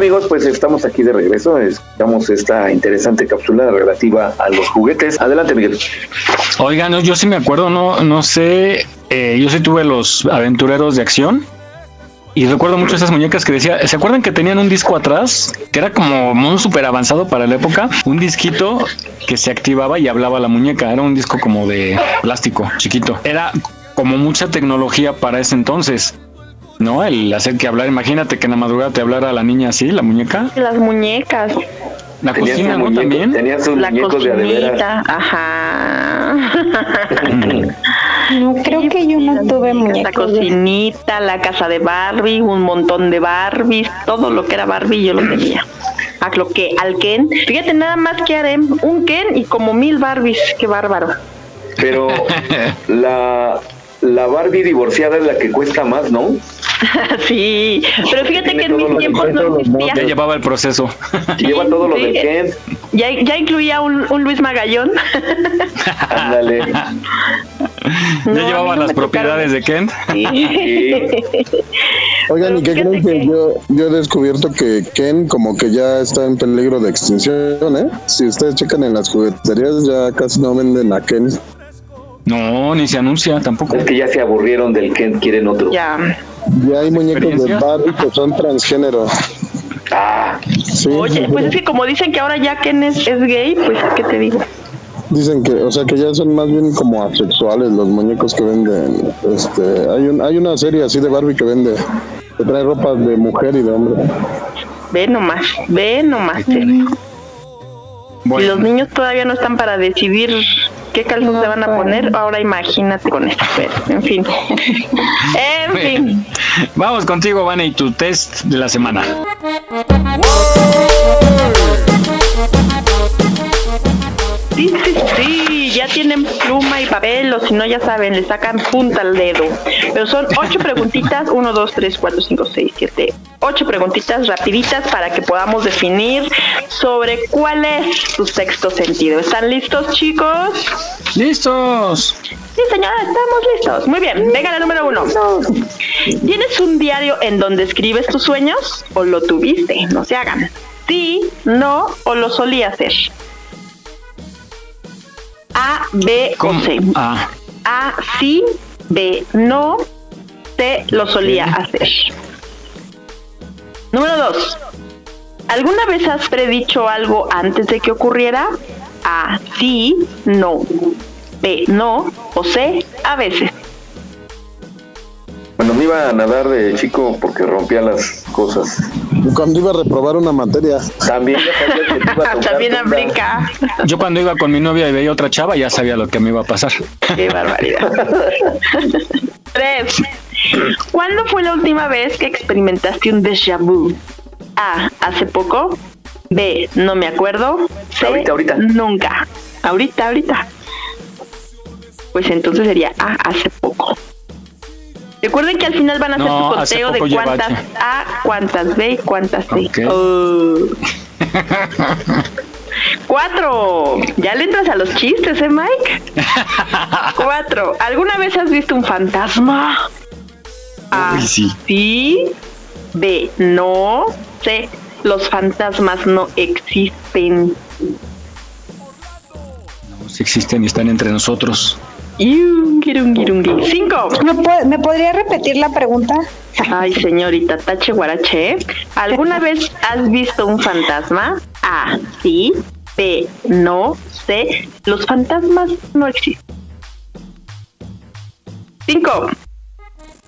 Amigos, pues estamos aquí de regreso, escuchamos esta interesante cápsula relativa a los juguetes. Adelante Miguel. Oigan, yo sí me acuerdo, no, no sé, eh, yo sí tuve los aventureros de acción y recuerdo mucho esas muñecas que decía, ¿se acuerdan que tenían un disco atrás? Que era como muy súper avanzado para la época, un disquito que se activaba y hablaba la muñeca, era un disco como de plástico, chiquito. Era como mucha tecnología para ese entonces. No, el hacer que hablar, imagínate que en la madrugada te hablara la niña así, la muñeca. Las muñecas. La Tenía cocina, ¿no? También. Tenía sus La muñecos de adeveras. ajá. No, creo que yo no tuve La muñecos. de- cocinita, la casa de Barbie, un montón de Barbies, todo lo que era Barbie yo lo tenía. A lo que al Ken, fíjate nada más que harem, un Ken y como mil Barbies, qué bárbaro. Pero <laughs> la, la Barbie divorciada es la que cuesta más, ¿no? <laughs> sí, pero fíjate que en mis tiempos no existía. Ya llevaba el proceso. Lleva todo lo sí. del Ken. Ya, ya incluía un, un Luis Magallón. <laughs> Ándale. ya No, a mí llevaba no las propiedades de Kent. Oigan, ¿y qué creen que yo, yo he descubierto que Ken como que ya está en peligro de extinción, ¿eh? Si ustedes checan en las jugueterías ya casi no venden a Ken. No, ni se anuncia tampoco. Es que ya se aburrieron del Ken, quieren otro. Ya. Ya hay muñecos de. Barbie que son transgénero. Ah, Sí, Oye, pues es que como dicen que ahora ya Ken es, es gay, pues ¿qué te digo? Dicen que, o sea, que ya son más bien como asexuales los muñecos que venden. Este, hay un, hay una serie así de Barbie que vende, que trae ropa de mujer y de hombre. Ve nomás, ve nomás. Y los niños todavía no están para decidir qué calzón se van a poner, ahora imagínate con esto. pero, en fin. <laughs> En fin. Vamos contigo, Vane, y tu test de la semana. Sí, sí, sí, ya tienen pluma y papel, o si no, ya saben, le sacan punta al dedo. Pero son ocho preguntitas, uno, dos, tres, cuatro, cinco, seis, siete, ocho preguntitas rapiditas para que podamos definir sobre cuál es su sexto sentido. ¿Están listos, chicos? ¡Listos! Sí, señora, estamos listos. Muy bien, venga la número uno. ¿Tienes un diario en donde escribes tus sueños o lo tuviste? No se hagan. Sí, no o lo solía hacer. A, B o C. Ah, A, sí, B, no, C, lo solía hacer. Número dos. ¿Alguna vez has predicho algo antes de que ocurriera? A, sí, no. B, no. O C, a veces. Cuando me iba a nadar de chico porque rompía las cosas. Cuando iba a reprobar una materia. También ya sabía que te iba a <laughs> tocar También aplica. yo cuando iba con mi novia y veía otra chava ya sabía lo que me iba a pasar. Qué barbaridad. <laughs> Tres. ¿Cuándo fue la última vez que experimentaste un déjà vu? A. Hace poco. B. No me acuerdo. C. Ahorita, ahorita. Nunca. Ahorita, ahorita. Pues entonces sería A. Hace poco. Recuerden que al final van a hacer No, su conteo de cuántas. A, cuántas B y cuántas C. Oh. <laughs> Cuatro. Ya le entras a los chistes, ¿eh, Mike? Cuatro. ¿Alguna vez has visto un fantasma? A. Uy, sí. Sí. B. No. C. Los fantasmas no existen. No, existen y están entre nosotros. Cinco. ¿Me, po- ¿Me podría repetir la pregunta? Ay, señorita Tache Guarache. ¿Alguna vez has visto un fantasma? A. Sí. B. No. C. Los fantasmas no existen. Cinco.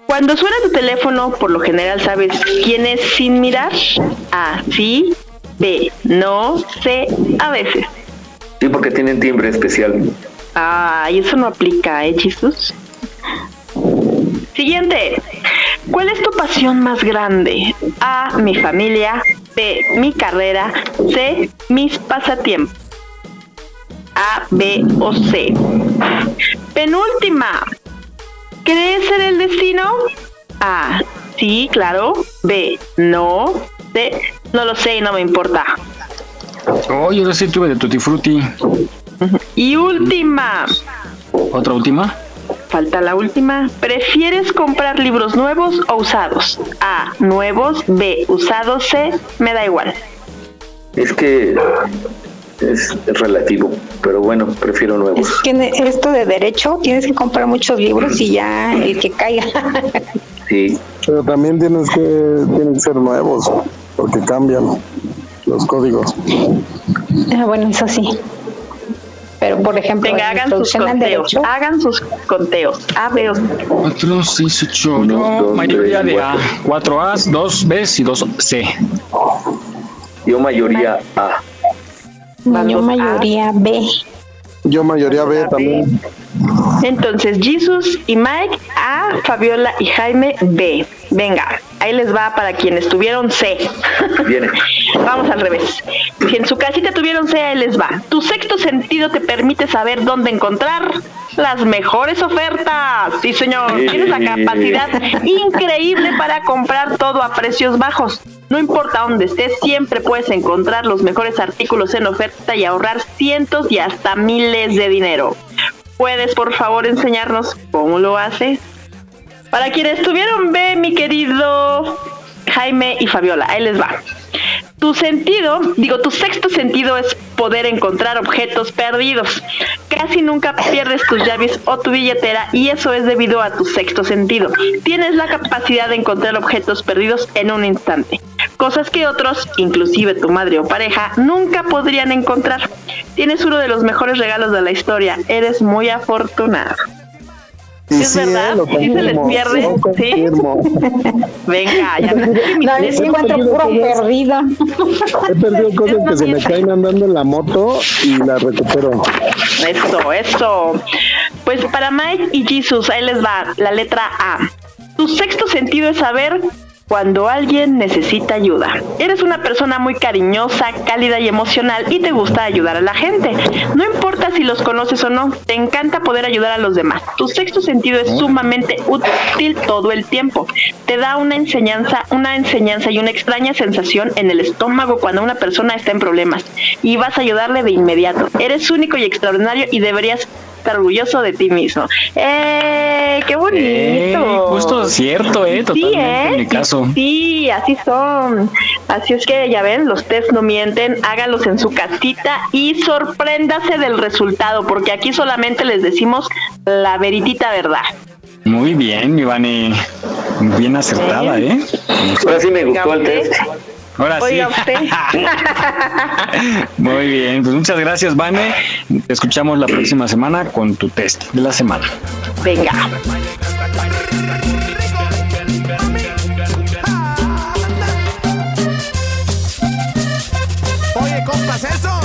Cuando suena tu teléfono, por lo general sabes quién es sin mirar. A. Sí. B. No. C. A veces. Sí, porque tienen timbre especial. Ay, eso no aplica, ¿eh, Jesús? Siguiente. ¿Cuál es tu pasión más grande? A. Mi familia. B. Mi carrera. C. Mis pasatiempos. A, B o C. Penúltima. ¿Crees en el destino? A. Sí, claro. B. No. C. No lo sé y no me importa. Oye, yo sí tuve de Tutti Frutti. Y última. ¿Otra última? Falta la última. ¿Prefieres comprar libros nuevos o usados? A. Nuevos. B. Usados. C. Me da igual. Es que es relativo, pero bueno, prefiero nuevos. Es que esto de derecho tienes que comprar muchos libros y ya el que caiga. Sí. Pero también tienes que, tienen que ser nuevos, porque cambian los códigos. Ah, bueno, eso sí. Pero, por ejemplo, Venga, hagan sus conteos. Hagan sus conteos. A, B, o 4, 6, 8, Yo mayoría de A. 4 A, 2 B y 2 C. Yo mayoría A. Yo mayoría B. Yo mayoría B también. Entonces, Jesus y Mike A, Fabiola y Jaime B. Venga, ahí les va para quienes tuvieron C. Viene. <laughs> Vamos al revés. Si en su casita tuvieron C, ahí les va. Tu sexto sentido te permite saber dónde encontrar las mejores ofertas. Sí, señor. Sí. Tienes la capacidad increíble para comprar todo a precios bajos. No importa dónde estés, siempre puedes encontrar los mejores artículos en oferta y ahorrar cientos y hasta miles de dinero. ¿Puedes, por favor, enseñarnos cómo lo haces? Para quienes tuvieron B, mi querido Jaime y Fabiola, ahí les va. Tu sentido, digo, tu sexto sentido es poder encontrar objetos perdidos. Casi nunca pierdes tus llaves o tu billetera y eso es debido a tu sexto sentido. Tienes la capacidad de encontrar objetos perdidos en un instante. Cosas que otros, inclusive tu madre o pareja, nunca podrían encontrar. Tienes uno de los mejores regalos de la historia. Eres muy afortunado. ¿Sí es verdad? lo ¿Sí se les pierde? ¿Sí? <laughs> Venga, ya. No, les <laughs> encuentro puro perdido. He perdido <laughs> cosas que se me caen andando en la moto y las recupero. Eso, eso. Pues para Mike y Jesus, ahí les va la letra A. Tu sexto sentido es saber cuando alguien necesita ayuda. Eres una persona muy cariñosa, cálida y emocional y te gusta ayudar a la gente. No importa si los conoces o no, te encanta poder ayudar a los demás. Tu sexto sentido es sumamente útil todo el tiempo. Te da una enseñanza, una enseñanza y una extraña sensación en el estómago cuando una persona está en problemas y vas a ayudarle de inmediato. Eres único y extraordinario y deberías estar orgulloso de ti mismo. ¡Eh! ¡Qué bonito! Eh, justo cierto, eh, totalmente ¿eh? en mi caso. Sí, así son. Así es que ya ven, los test no mienten, háganlos en su casita y sorpréndase del resultado, porque aquí solamente les decimos la veritita verdad. Muy bien, mi Vane. Bien acertada, ¿eh? Ahora sí me gustó el test. Ahora sí. Oiga usted. <laughs> Muy bien, pues muchas gracias, Vane. Te escuchamos la próxima semana con tu test de la semana. Venga. Oye, compas, eso.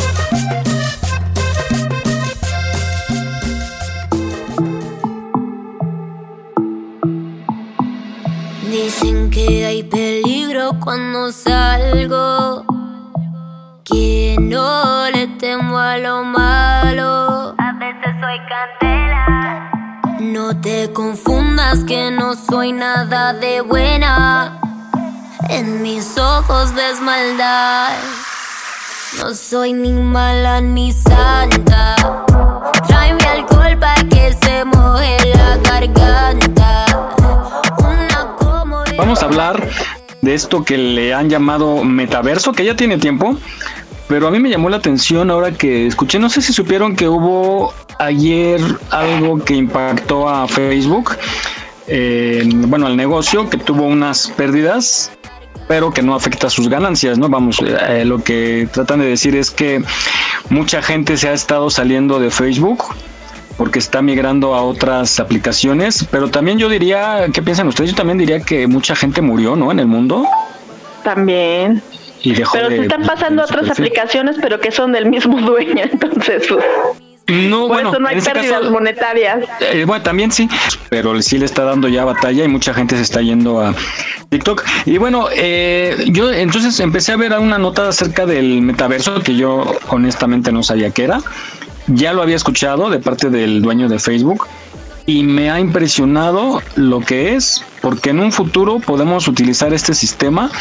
Dicen que hay peligro cuando salgo. Que no le temo a lo malo. A veces soy candela. No te confundas que no soy nada de buena. En mis ojos ves maldad. No soy ni mala ni santa. Tráeme alcohol para que se moje la garganta. Vamos a hablar de esto que le han llamado metaverso, que ya tiene tiempo, pero a mí me llamó la atención ahora que escuché, no sé si supieron que hubo ayer algo que impactó a Facebook, eh, bueno, al negocio, que tuvo unas pérdidas pero que no afecta sus ganancias, ¿no? Vamos, eh, lo que tratan de decir es que mucha gente se ha estado saliendo de Facebook porque está migrando a otras aplicaciones, pero también yo diría, ¿qué piensan ustedes? Yo también diría que mucha gente murió, ¿no? En el mundo. También. Y dejó Pero de- se están pasando a otras aplicaciones, pero que son del mismo <laughs> dueño, entonces. pues, No, por bueno, eso no hay pérdidas caso- monetarias. Eh, bueno, también sí, pero sí le está dando ya batalla y mucha gente se está yendo a TikTok. Y bueno, eh, yo entonces empecé a ver una nota acerca del metaverso que yo honestamente no sabía qué era. Ya lo había escuchado de parte del dueño de Facebook y me ha impresionado lo que es, porque en un futuro podemos utilizar este sistema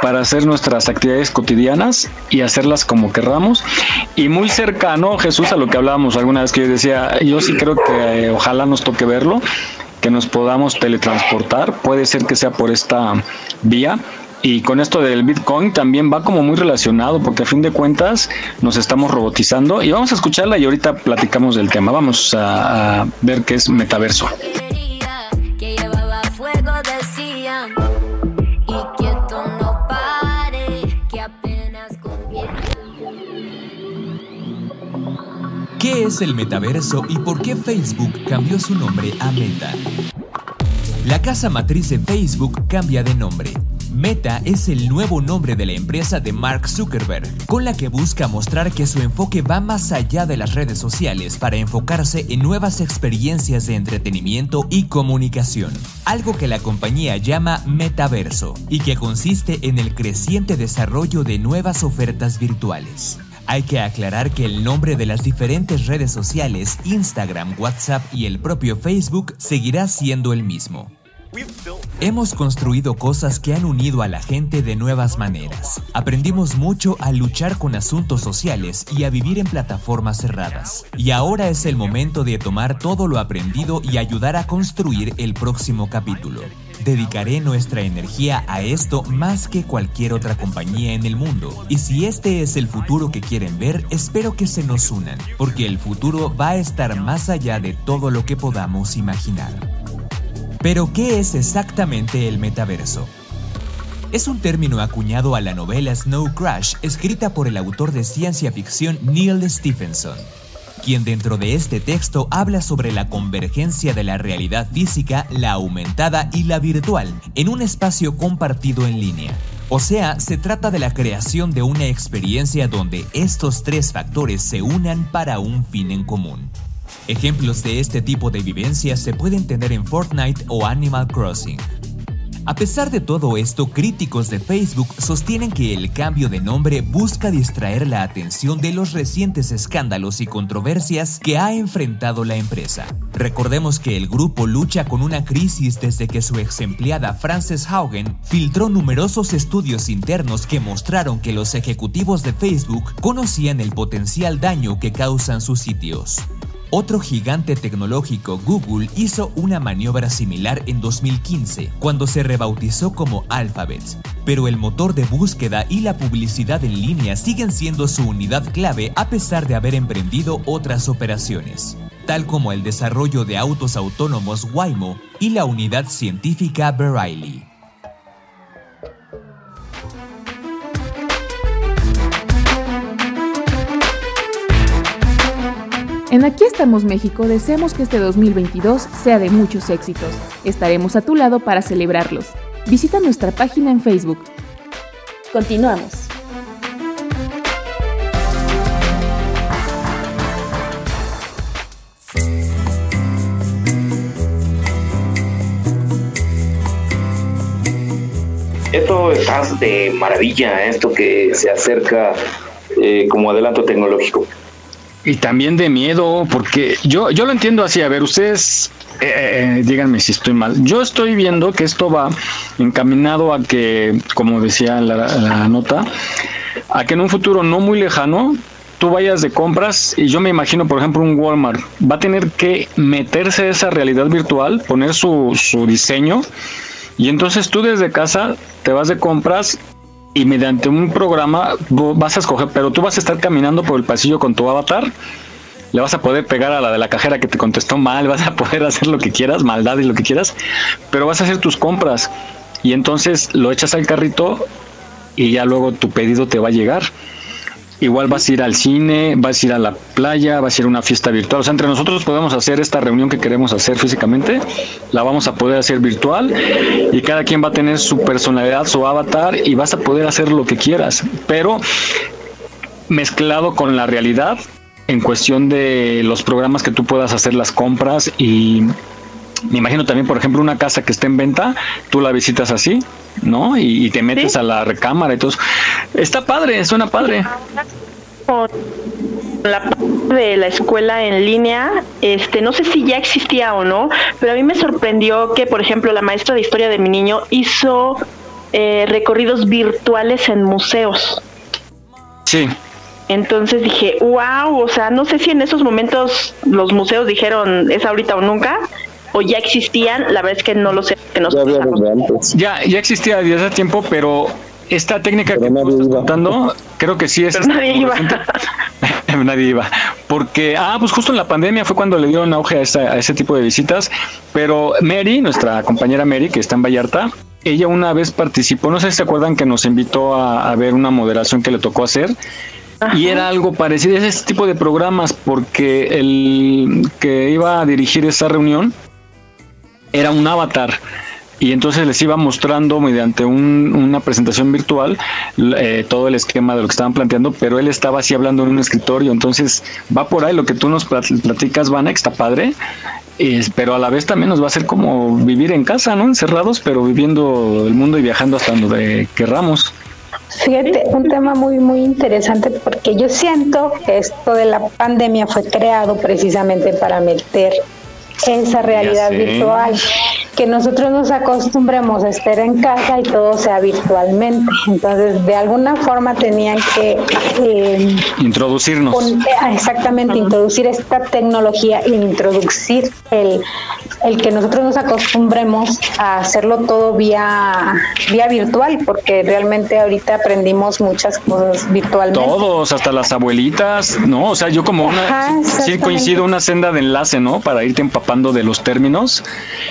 para hacer nuestras actividades cotidianas y hacerlas como querramos. Y muy cercano, Jesús, a lo que hablábamos alguna vez que yo decía, yo sí creo que eh, ojalá nos toque verlo, que nos podamos teletransportar, puede ser que sea por esta vía. Y con esto del Bitcoin también va como muy relacionado, porque a fin de cuentas nos estamos robotizando. Y vamos a escucharla y ahorita platicamos del tema. Vamos a, a ver qué es metaverso. ¿Qué es el metaverso y por qué Facebook cambió su nombre a Meta? La casa matriz de Facebook cambia de nombre. Meta es el nuevo nombre de la empresa de Mark Zuckerberg, con la que busca mostrar que su enfoque va más allá de las redes sociales para enfocarse en nuevas experiencias de entretenimiento y comunicación, algo que la compañía llama metaverso y que consiste en el creciente desarrollo de nuevas ofertas virtuales. Hay que aclarar que el nombre de las diferentes redes sociales, Instagram, WhatsApp y el propio Facebook seguirá siendo el mismo. Hemos construido cosas que han unido a la gente de nuevas maneras. Aprendimos mucho a luchar con asuntos sociales y a vivir en plataformas cerradas. Y ahora es el momento de tomar todo lo aprendido y ayudar a construir el próximo capítulo. Dedicaré nuestra energía a esto más que cualquier otra compañía en el mundo. Y si este es el futuro que quieren ver, espero que se nos unan, porque el futuro va a estar más allá de todo lo que podamos imaginar. Pero, ¿qué es exactamente el metaverso? Es un término acuñado a la novela Snow Crash, escrita por el autor de ciencia ficción Neil Stephenson quien dentro de este texto habla sobre la convergencia de la realidad física, la aumentada y la virtual en un espacio compartido en línea. O sea, se trata de la creación de una experiencia donde estos tres factores se unan para un fin en común. Ejemplos de este tipo de vivencias se pueden tener en Fortnite o Animal Crossing. A pesar de todo esto, críticos de Facebook sostienen que el cambio de nombre busca distraer la atención de los recientes escándalos y controversias que ha enfrentado la empresa. Recordemos que el grupo lucha con una crisis desde que su ex empleada Frances Haugen filtró numerosos estudios internos que mostraron que los ejecutivos de Facebook conocían el potencial daño que causan sus sitios. Otro gigante tecnológico, Google, hizo una maniobra similar en 2015, cuando se rebautizó como Alphabet. Pero el motor de búsqueda y la publicidad en línea siguen siendo su unidad clave a pesar de haber emprendido otras operaciones, tal como el desarrollo de autos autónomos Waymo y la unidad científica Veriley. En Aquí estamos México deseamos que este 2022 sea de muchos éxitos. Estaremos a tu lado para celebrarlos. Visita nuestra página en Facebook. Continuamos. Esto está de maravilla, esto que se acerca eh, como adelanto tecnológico. Y también de miedo, porque yo, yo lo entiendo así. A ver, ustedes eh, eh, díganme si estoy mal. Yo estoy viendo que esto va encaminado a que, como decía la, la nota, a que en un futuro no muy lejano tú vayas de compras y yo me imagino, por ejemplo, un Walmart va a tener que meterse a esa realidad virtual, poner su, su diseño y entonces tú desde casa te vas de compras y mediante un programa vas a escoger, pero tú vas a estar caminando por el pasillo con tu avatar, le vas a poder pegar a la de la cajera que te contestó mal, <laughs> vas a poder hacer lo que quieras, maldad y lo que quieras, pero vas a hacer tus compras y entonces lo echas al carrito y ya luego tu pedido te va a llegar. Igual vas a ir al cine, vas a ir a la playa, vas a ir a una fiesta virtual. O sea, entre nosotros podemos hacer esta reunión que queremos hacer físicamente, la vamos a poder hacer virtual y cada quien va a tener su personalidad, su avatar y vas a poder hacer lo que quieras. Pero mezclado con la realidad en cuestión de los programas que tú puedas hacer las compras y me imagino también, por ejemplo, una casa que esté en venta, tú la visitas así, ¿no? Y, y te metes a la recámara y todo. Está padre, suena padre. O la parte de la escuela en línea, este, no sé si ya existía o no, pero a mí me sorprendió que, por ejemplo, la maestra de historia de mi niño hizo eh, recorridos virtuales en museos. Sí. Entonces dije, wow, o sea, no sé si en esos momentos los museos dijeron es ahorita o nunca, o ya existían, la verdad es que no lo sé. Que no Ya, ya existía desde hace tiempo, pero esta técnica que tú estás contando, creo que sí es. Pero nadie iba. <laughs> nadie iba. Porque, ah, pues justo en la pandemia fue cuando le dieron auge a, esa- a ese tipo de visitas. Pero Mary, nuestra compañera Mary, que está en Vallarta, ella una vez participó, no sé si se acuerdan que nos invitó a, a ver una moderación que le tocó hacer. Y era algo parecido, es este tipo de programas, porque el que iba a dirigir esa reunión era un avatar y entonces les iba mostrando mediante una presentación virtual eh, todo el esquema de lo que estaban planteando, pero él estaba así hablando en un escritorio, entonces va por ahí lo que tú nos platicas, Vana, que está padre, pero a la vez también nos va a hacer como vivir en casa, ¿no? Encerrados, pero viviendo el mundo y viajando hasta donde querramos. Fíjate, un tema muy, muy interesante porque yo siento que esto de la pandemia fue creado precisamente para meter esa realidad virtual, que nosotros nos acostumbremos a estar en casa y todo sea virtualmente. Entonces, de alguna forma tenían que... Eh, Introducirnos. Ah, exactamente, introducir esta tecnología y introducir el, el que nosotros nos acostumbremos a hacerlo todo vía, vía virtual, porque realmente ahorita aprendimos muchas cosas virtualmente. Todos, hasta las abuelitas, ¿no? O sea, yo como una... sí coincido una senda de enlace, ¿no? Para irte empapando de los términos.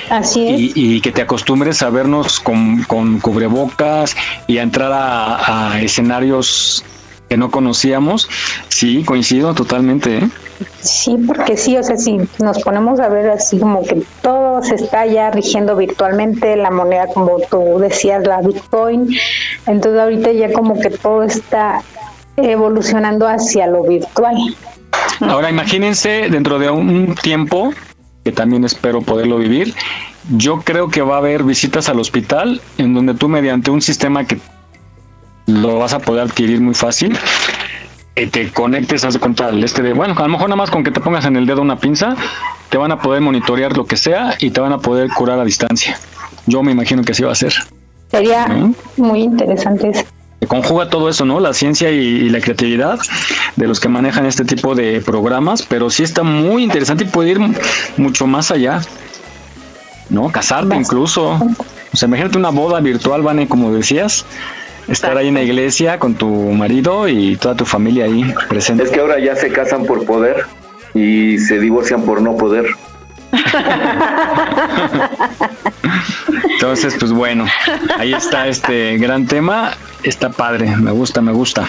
Así es. Y, que te acostumbres a vernos con, cubrebocas y a entrar a, escenarios que no conocíamos. Sí, coincido totalmente. ¿eh? Sí, porque sí, o sea, si nos ponemos a ver así como que todo se está ya rigiendo virtualmente, la moneda como tú decías, la Bitcoin, entonces ahorita ya como que todo está evolucionando hacia lo virtual. Ahora imagínense dentro de un tiempo que también espero poderlo vivir. Yo creo que va a haber visitas al hospital en donde tú mediante un sistema que lo vas a poder adquirir muy fácil, eh, te conectes, haz de cuenta al este de, bueno, a lo mejor nada más con que te pongas en el dedo una pinza, te van a poder monitorear lo que sea y te van a poder curar a distancia. Yo me imagino que así va a ser. Sería muy interesante eso conjuga todo eso, ¿no? La ciencia y, la creatividad de los que manejan este tipo de programas, pero sí está muy interesante y puede ir mucho más allá, ¿no? Casarte incluso. O sea, imagínate una boda virtual, Vane, como decías, estar ahí en la iglesia con tu marido y toda tu familia ahí presente. Es que ahora ya se casan por poder y se divorcian por no poder. <laughs> Entonces, pues bueno, ahí está este gran tema. Está padre, me gusta, me gusta.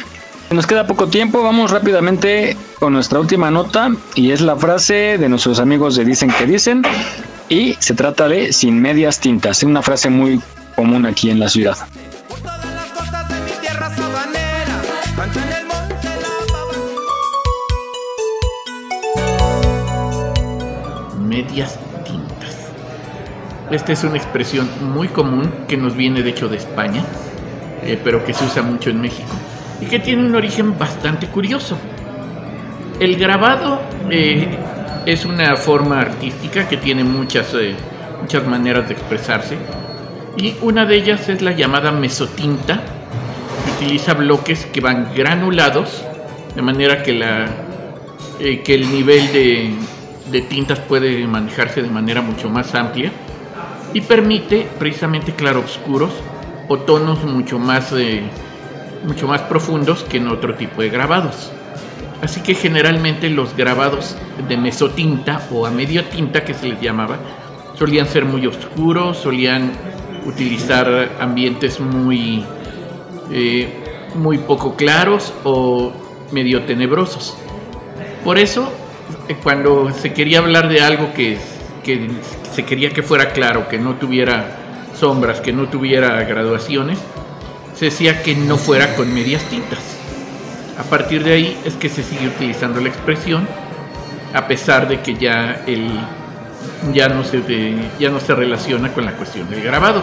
Nos queda poco tiempo, vamos rápidamente con nuestra última nota y es la frase de nuestros amigos de Dicen que Dicen y se trata de sin medias tintas, es una frase muy común aquí en la ciudad. Medias esta es una expresión muy común que nos viene de hecho de España, eh, pero que se usa mucho en México y que tiene un origen bastante curioso. El grabado eh, es una forma artística que tiene muchas, eh, muchas maneras de expresarse y una de ellas es la llamada mesotinta, que utiliza bloques que van granulados de manera que, la, que el nivel de, de tintas puede manejarse de manera mucho más amplia y permite precisamente claroscuros o tonos mucho más, eh, mucho más profundos que en otro tipo de grabados. Así que generalmente los grabados de mesotinta o a medio tinta que se les llamaba solían ser muy oscuros, solían utilizar ambientes muy, eh, muy poco claros o medio tenebrosos. Por eso, cuando se quería hablar de algo que, se quería que fuera claro, que no tuviera sombras, que no tuviera graduaciones, se decía que no fuera con medias tintas. A partir de ahí es que se sigue utilizando la expresión, a pesar de que ya, el, ya, no, se ya no se relaciona con la cuestión del grabado.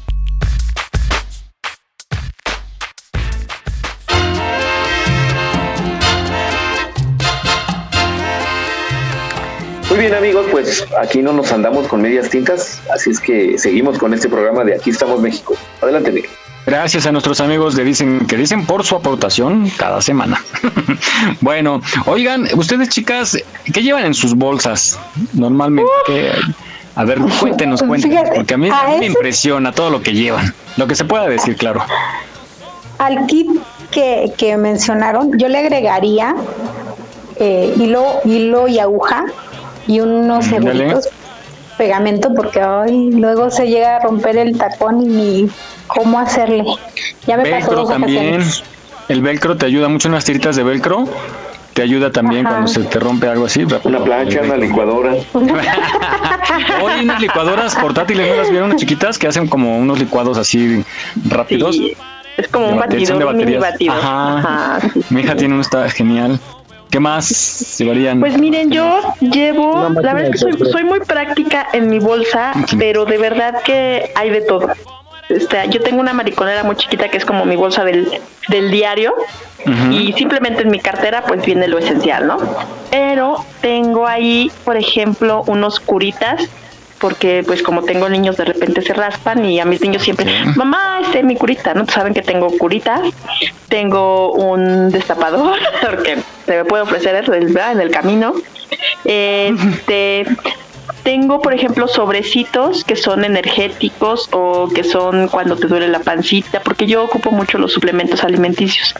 Bien amigos, pues aquí no nos andamos con medias tintas, así es que seguimos con este programa de Aquí estamos México. Adelante Miguel. Gracias a nuestros amigos de Dicen que dicen por su aportación cada semana. <laughs> bueno, oigan, ustedes chicas, ¿qué llevan en sus bolsas normalmente? A ver, cuéntenos, <laughs> cuéntenos, porque a mí, a mí me impresiona todo lo que llevan, lo que se pueda decir, claro. Al kit que, que mencionaron, yo le agregaría eh, hilo, hilo y aguja y unos seguritos pegamento porque hoy luego se llega a romper el tacón y ni cómo hacerle. Ya me velcro pasó dos también. ocasiones. El velcro te ayuda mucho, unas tiritas de velcro. Te ayuda también Ajá. cuando se te rompe algo así. Una plancha, una licuadora. <laughs> Hoy unas licuadoras portátiles, ¿no las vieron unas chiquitas que hacen como unos licuados así rápidos? Es como De un batidor, de un mini baterías. batidor. Ajá. Mi hija tiene uno, está genial. ¿Qué más llevarían? Pues miren, yo llevo, la verdad es que soy muy práctica en mi bolsa, pero de verdad que hay de todo. Este, yo tengo una mariconera muy chiquita que es como mi bolsa del, del diario y simplemente en mi cartera pues viene lo esencial, ¿no? Pero tengo ahí, por ejemplo, unos curitas porque pues como tengo niños de repente se raspan y a mis niños siempre, mamá, este mi curita, ¿no? Pues saben que tengo curitas, tengo un destapador, <laughs> porque se me puede ofrecer ¿verdad? en el camino. Este, tengo, por ejemplo, sobrecitos que son energéticos o que son cuando te duele la pancita, porque yo ocupo mucho los suplementos alimenticios.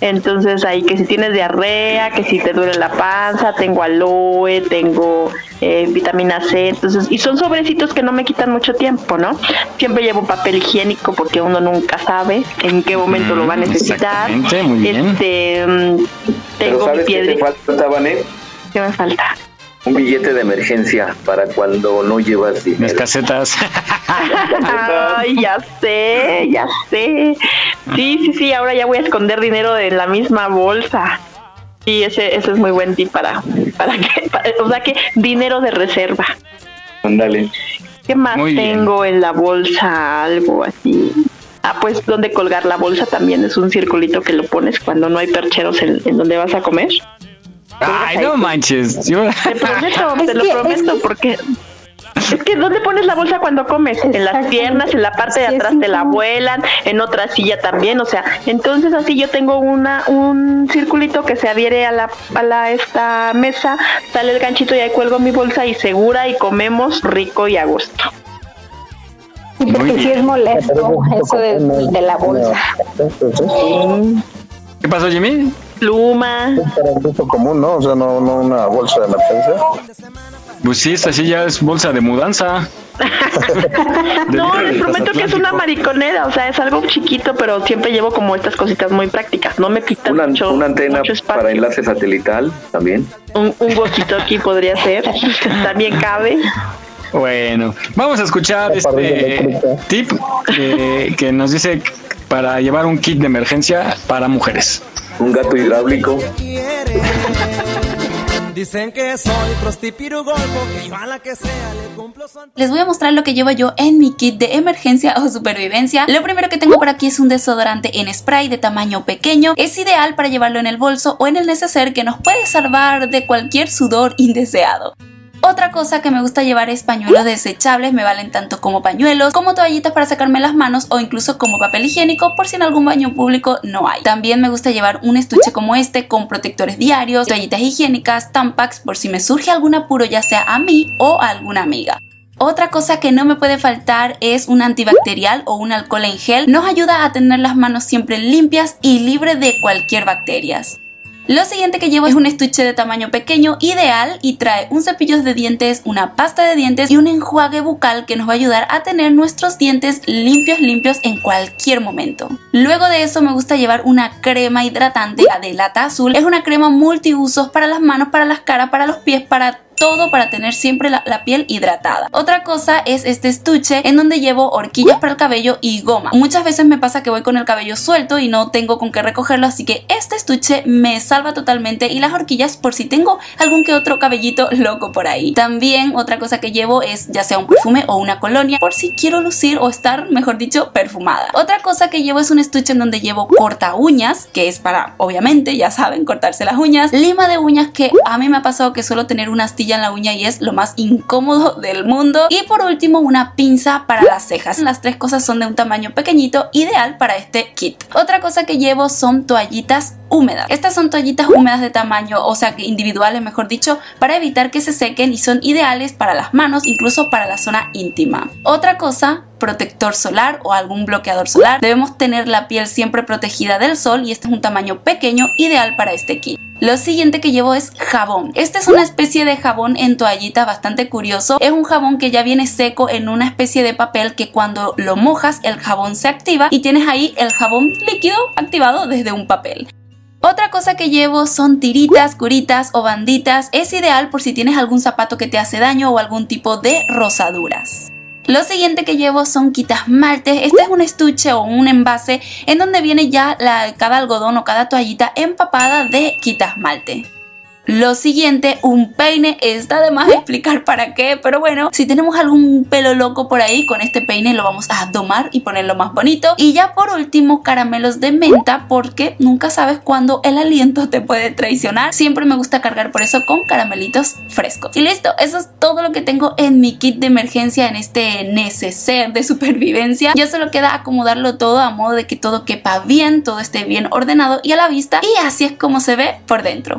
Entonces ahí que si tienes diarrea, que si te duele la panza, tengo aloe, tengo eh, vitamina C, entonces y son sobrecitos que no me quitan mucho tiempo, ¿no? Siempre llevo papel higiénico porque uno nunca sabe en qué momento lo va a necesitar. Exactamente, muy bien. Este, mm, Pero tengo mi ¿sabes qué te piedra. falta? ¿Qué me falta? Un billete de emergencia para cuando no llevas dinero. Las casetas. <laughs> Ay, ya sé, ya sé. Sí, sí, sí, ahora ya voy a esconder dinero en la misma bolsa. Sí, ese, ese es muy buen tip para, para que, para- o sea que dinero de reserva. Ándale. ¿Qué más Muy bien. tengo en la bolsa? Algo así. Ah, pues donde colgar la bolsa también es un circulito que lo pones cuando no hay percheros en, en donde vas a comer. Ay, no manches. Yo- Te prometo, <laughs> te lo prometo, porque es que ¿dónde pones la bolsa cuando comes? En las piernas, en la parte de atrás te la vuelan, en otra silla también, o sea, entonces así yo tengo una un circulito que se adhiere a la a la esta mesa, sale el ganchito y ahí cuelgo mi bolsa y segura y comemos rico y a gusto. Sí, porque sí es molesto eso de, de la bolsa. ¿Qué pasó, Jimmy? Pluma. Para el uso común, ¿no? O sea, no, no una bolsa de emergencia. Pues sí, esta sí ya es bolsa de mudanza. <laughs> No, les del prometo que es una mariconera, o sea, es algo chiquito, pero siempre llevo como estas cositas muy prácticas, no me quitan Una, mucho, una antena mucho espacio. para enlace satelital también. Un, un walkie-talkie podría ser, <laughs> también cabe. Bueno, vamos a escuchar este tip que, que nos dice para llevar un kit de emergencia para mujeres. Un gato hidráulico. Dicen que soy prostipirugolfo, que yo a la que sea le cumplo su Les voy a mostrar lo que llevo yo en mi kit de emergencia o supervivencia. Lo primero que tengo por aquí es un desodorante en spray de tamaño pequeño. Es ideal para llevarlo en el bolso o en el neceser que nos puede salvar de cualquier sudor indeseado. Otra cosa que me gusta llevar es pañuelos desechables, me valen tanto como pañuelos, como toallitas para sacarme las manos o incluso como papel higiénico por si en algún baño público no hay. También me gusta llevar un estuche como este con protectores diarios, toallitas higiénicas, tampax por si me surge algún apuro ya sea a mí o a alguna amiga. Otra cosa que no me puede faltar es un antibacterial o un alcohol en gel. Nos ayuda a tener las manos siempre limpias y libre de cualquier bacterias. Lo siguiente que llevo es un estuche de tamaño pequeño, ideal, y trae un cepillo de dientes, una pasta de dientes y un enjuague bucal que nos va a ayudar a tener nuestros dientes limpios limpios en cualquier momento. Luego de eso me gusta llevar una crema hidratante de lata azul. Es una crema multiusos para las manos, para las caras, para los pies, para todo para tener siempre la, piel hidratada. Otra cosa es este estuche en donde llevo horquillas para el cabello y goma. Muchas veces me pasa que voy con el cabello suelto y no tengo con qué recogerlo, así que este estuche me salva totalmente y las horquillas por si tengo algún que otro cabellito loco por ahí. También otra cosa que llevo es ya sea un perfume o una colonia por si quiero lucir o estar, mejor dicho, perfumada. Otra cosa que llevo es un estuche en donde llevo corta uñas, que es para, obviamente, ya saben, cortarse las uñas. Lima de uñas que a mí me ha pasado que suelo tener una mancillan la uña y es lo más incómodo del mundo. Y por último, una pinza para las cejas. Las tres cosas son de un tamaño pequeñito, ideal para este kit. Otra cosa que llevo son toallitas húmedas. Estas son toallitas húmedas de tamaño, o sea, individuales, mejor dicho, para evitar que se sequen y son ideales para las manos, incluso para la zona íntima. Otra cosa protector solar o algún bloqueador solar. Debemos tener la piel siempre protegida del sol y este es un tamaño pequeño ideal para este kit. Lo siguiente que llevo es jabón. Este es una especie de jabón en toallita bastante curioso. Es un jabón que ya viene seco en una especie de papel que cuando lo mojas el jabón se activa y tienes ahí el jabón líquido activado desde un papel. Otra cosa que llevo son tiritas, curitas o banditas. Es ideal por si tienes algún zapato que te hace daño o algún tipo de rosaduras. Lo siguiente que llevo son quitas maltes. Este es un estuche o un envase en donde viene ya la, cada algodón o cada toallita empapada de quitas malte. Lo siguiente, un peine. Está de más explicar para qué, pero bueno, si tenemos algún pelo loco por ahí, con este peine lo vamos a domar y ponerlo más bonito. Y ya por último, caramelos de menta, porque nunca sabes cuándo el aliento te puede traicionar. Siempre me gusta cargar por eso con caramelitos frescos. Y listo, eso es todo lo que tengo en mi kit de emergencia, en este neceser de supervivencia. Ya solo queda acomodarlo todo a modo de que todo quepa bien, todo esté bien ordenado y a la vista. Y así es como se ve por dentro.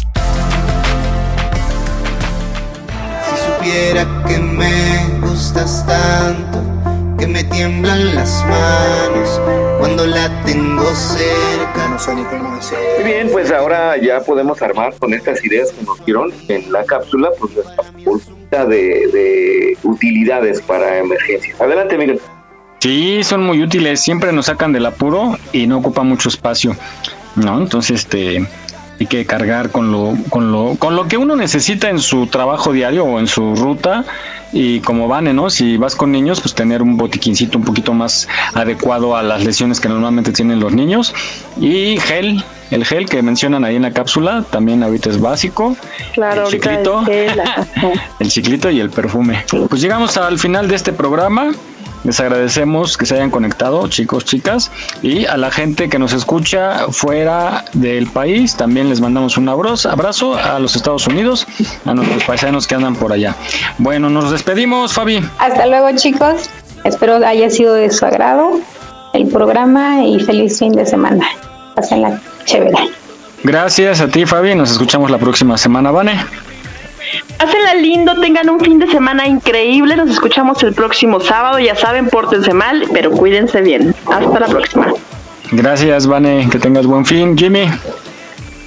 Supiera que me gustas tanto, que me tiemblan las manos cuando la tengo cerca. No sé ni cómo decir. Muy bien, pues ahora ya podemos armar con estas ideas que nos dieron en la cápsula, pues nuestra bolsita de, de utilidades para emergencias. Adelante, Miguel. Sí, son muy útiles, siempre nos sacan del apuro y no ocupa mucho espacio, ¿no? Entonces, este, hay que cargar con lo, con lo, con lo que uno necesita en su trabajo diario o en su ruta y como van, ¿no? Si vas con niños, pues tener un botiquincito un poquito más adecuado a las lesiones que normalmente tienen los niños y gel, el gel que mencionan ahí en la cápsula también ahorita es básico. Claro, el ciclito, el ciclito <laughs> y el perfume. Pues llegamos al final de este programa. Les agradecemos que se hayan conectado, chicos, chicas, y a la gente que nos escucha fuera del país, también les mandamos un abrazo, abrazo a los Estados Unidos, a nuestros paisanos que andan por allá. Bueno, nos despedimos, Fabi. Hasta luego, chicos. Espero haya sido de su agrado el programa y feliz fin de semana. Pásenla chévere. Gracias a ti, Fabi. Nos escuchamos la próxima semana, Vane. Hácenla lindo, tengan un fin de semana increíble. Nos escuchamos el próximo sábado. Ya saben, pórtense mal, pero cuídense bien. Hasta la próxima. Gracias, Vane. Que tengas buen fin. Jimmy.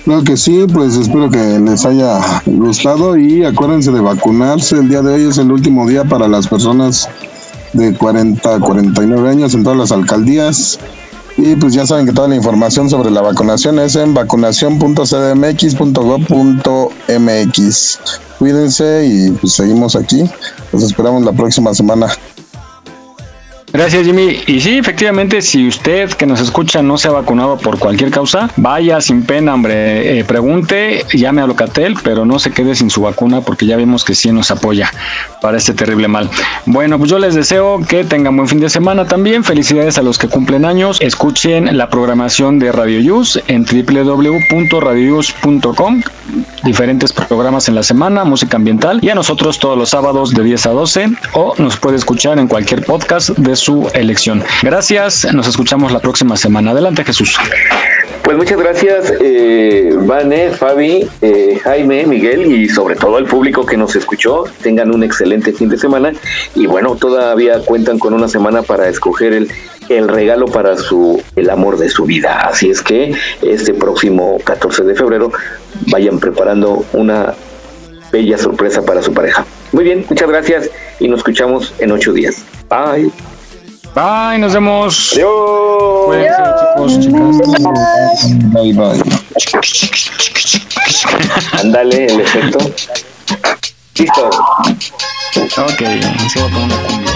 Creo que sí, pues espero que les haya gustado y acuérdense de vacunarse. El día de hoy es el último día para las personas de 40 a 49 años en todas las alcaldías. Y pues ya saben que toda la información sobre la vacunación es en vacunación.cdmx.gov.mx. Cuídense y pues seguimos aquí. Los esperamos la próxima semana. Gracias, Jimmy. Y sí, efectivamente, si usted que nos escucha no se ha vacunado por cualquier causa, vaya sin pena, hombre, eh, pregunte, llame a Locatel, pero no se quede sin su vacuna porque ya vimos que sí nos apoya para este terrible mal. Bueno, pues yo les deseo que tengan buen fin de semana también. Felicidades a los que cumplen años. Escuchen la programación de Radio Yus en www.radioyus.com. Diferentes programas en la semana, música ambiental y a nosotros todos los sábados de 10 a 12 o nos puede escuchar en cualquier podcast de su elección. Gracias, nos escuchamos la próxima semana. Adelante Jesús. Pues muchas gracias, eh, Vane, Fabi, eh, Jaime, Miguel y sobre todo al público que nos escuchó. Tengan un excelente fin de semana y bueno, todavía cuentan con una semana para escoger el, el regalo para su el amor de su vida. Así es que este próximo 14 de febrero vayan preparando una bella sorpresa para su pareja. Muy bien, muchas gracias y nos escuchamos en ocho días. Bye. Bye, nos vemos. Adiós. Cuídense, chicos, chicas. Bye, bye. Ándale, el efecto. Listo. Ok, se va a poner una cumbia.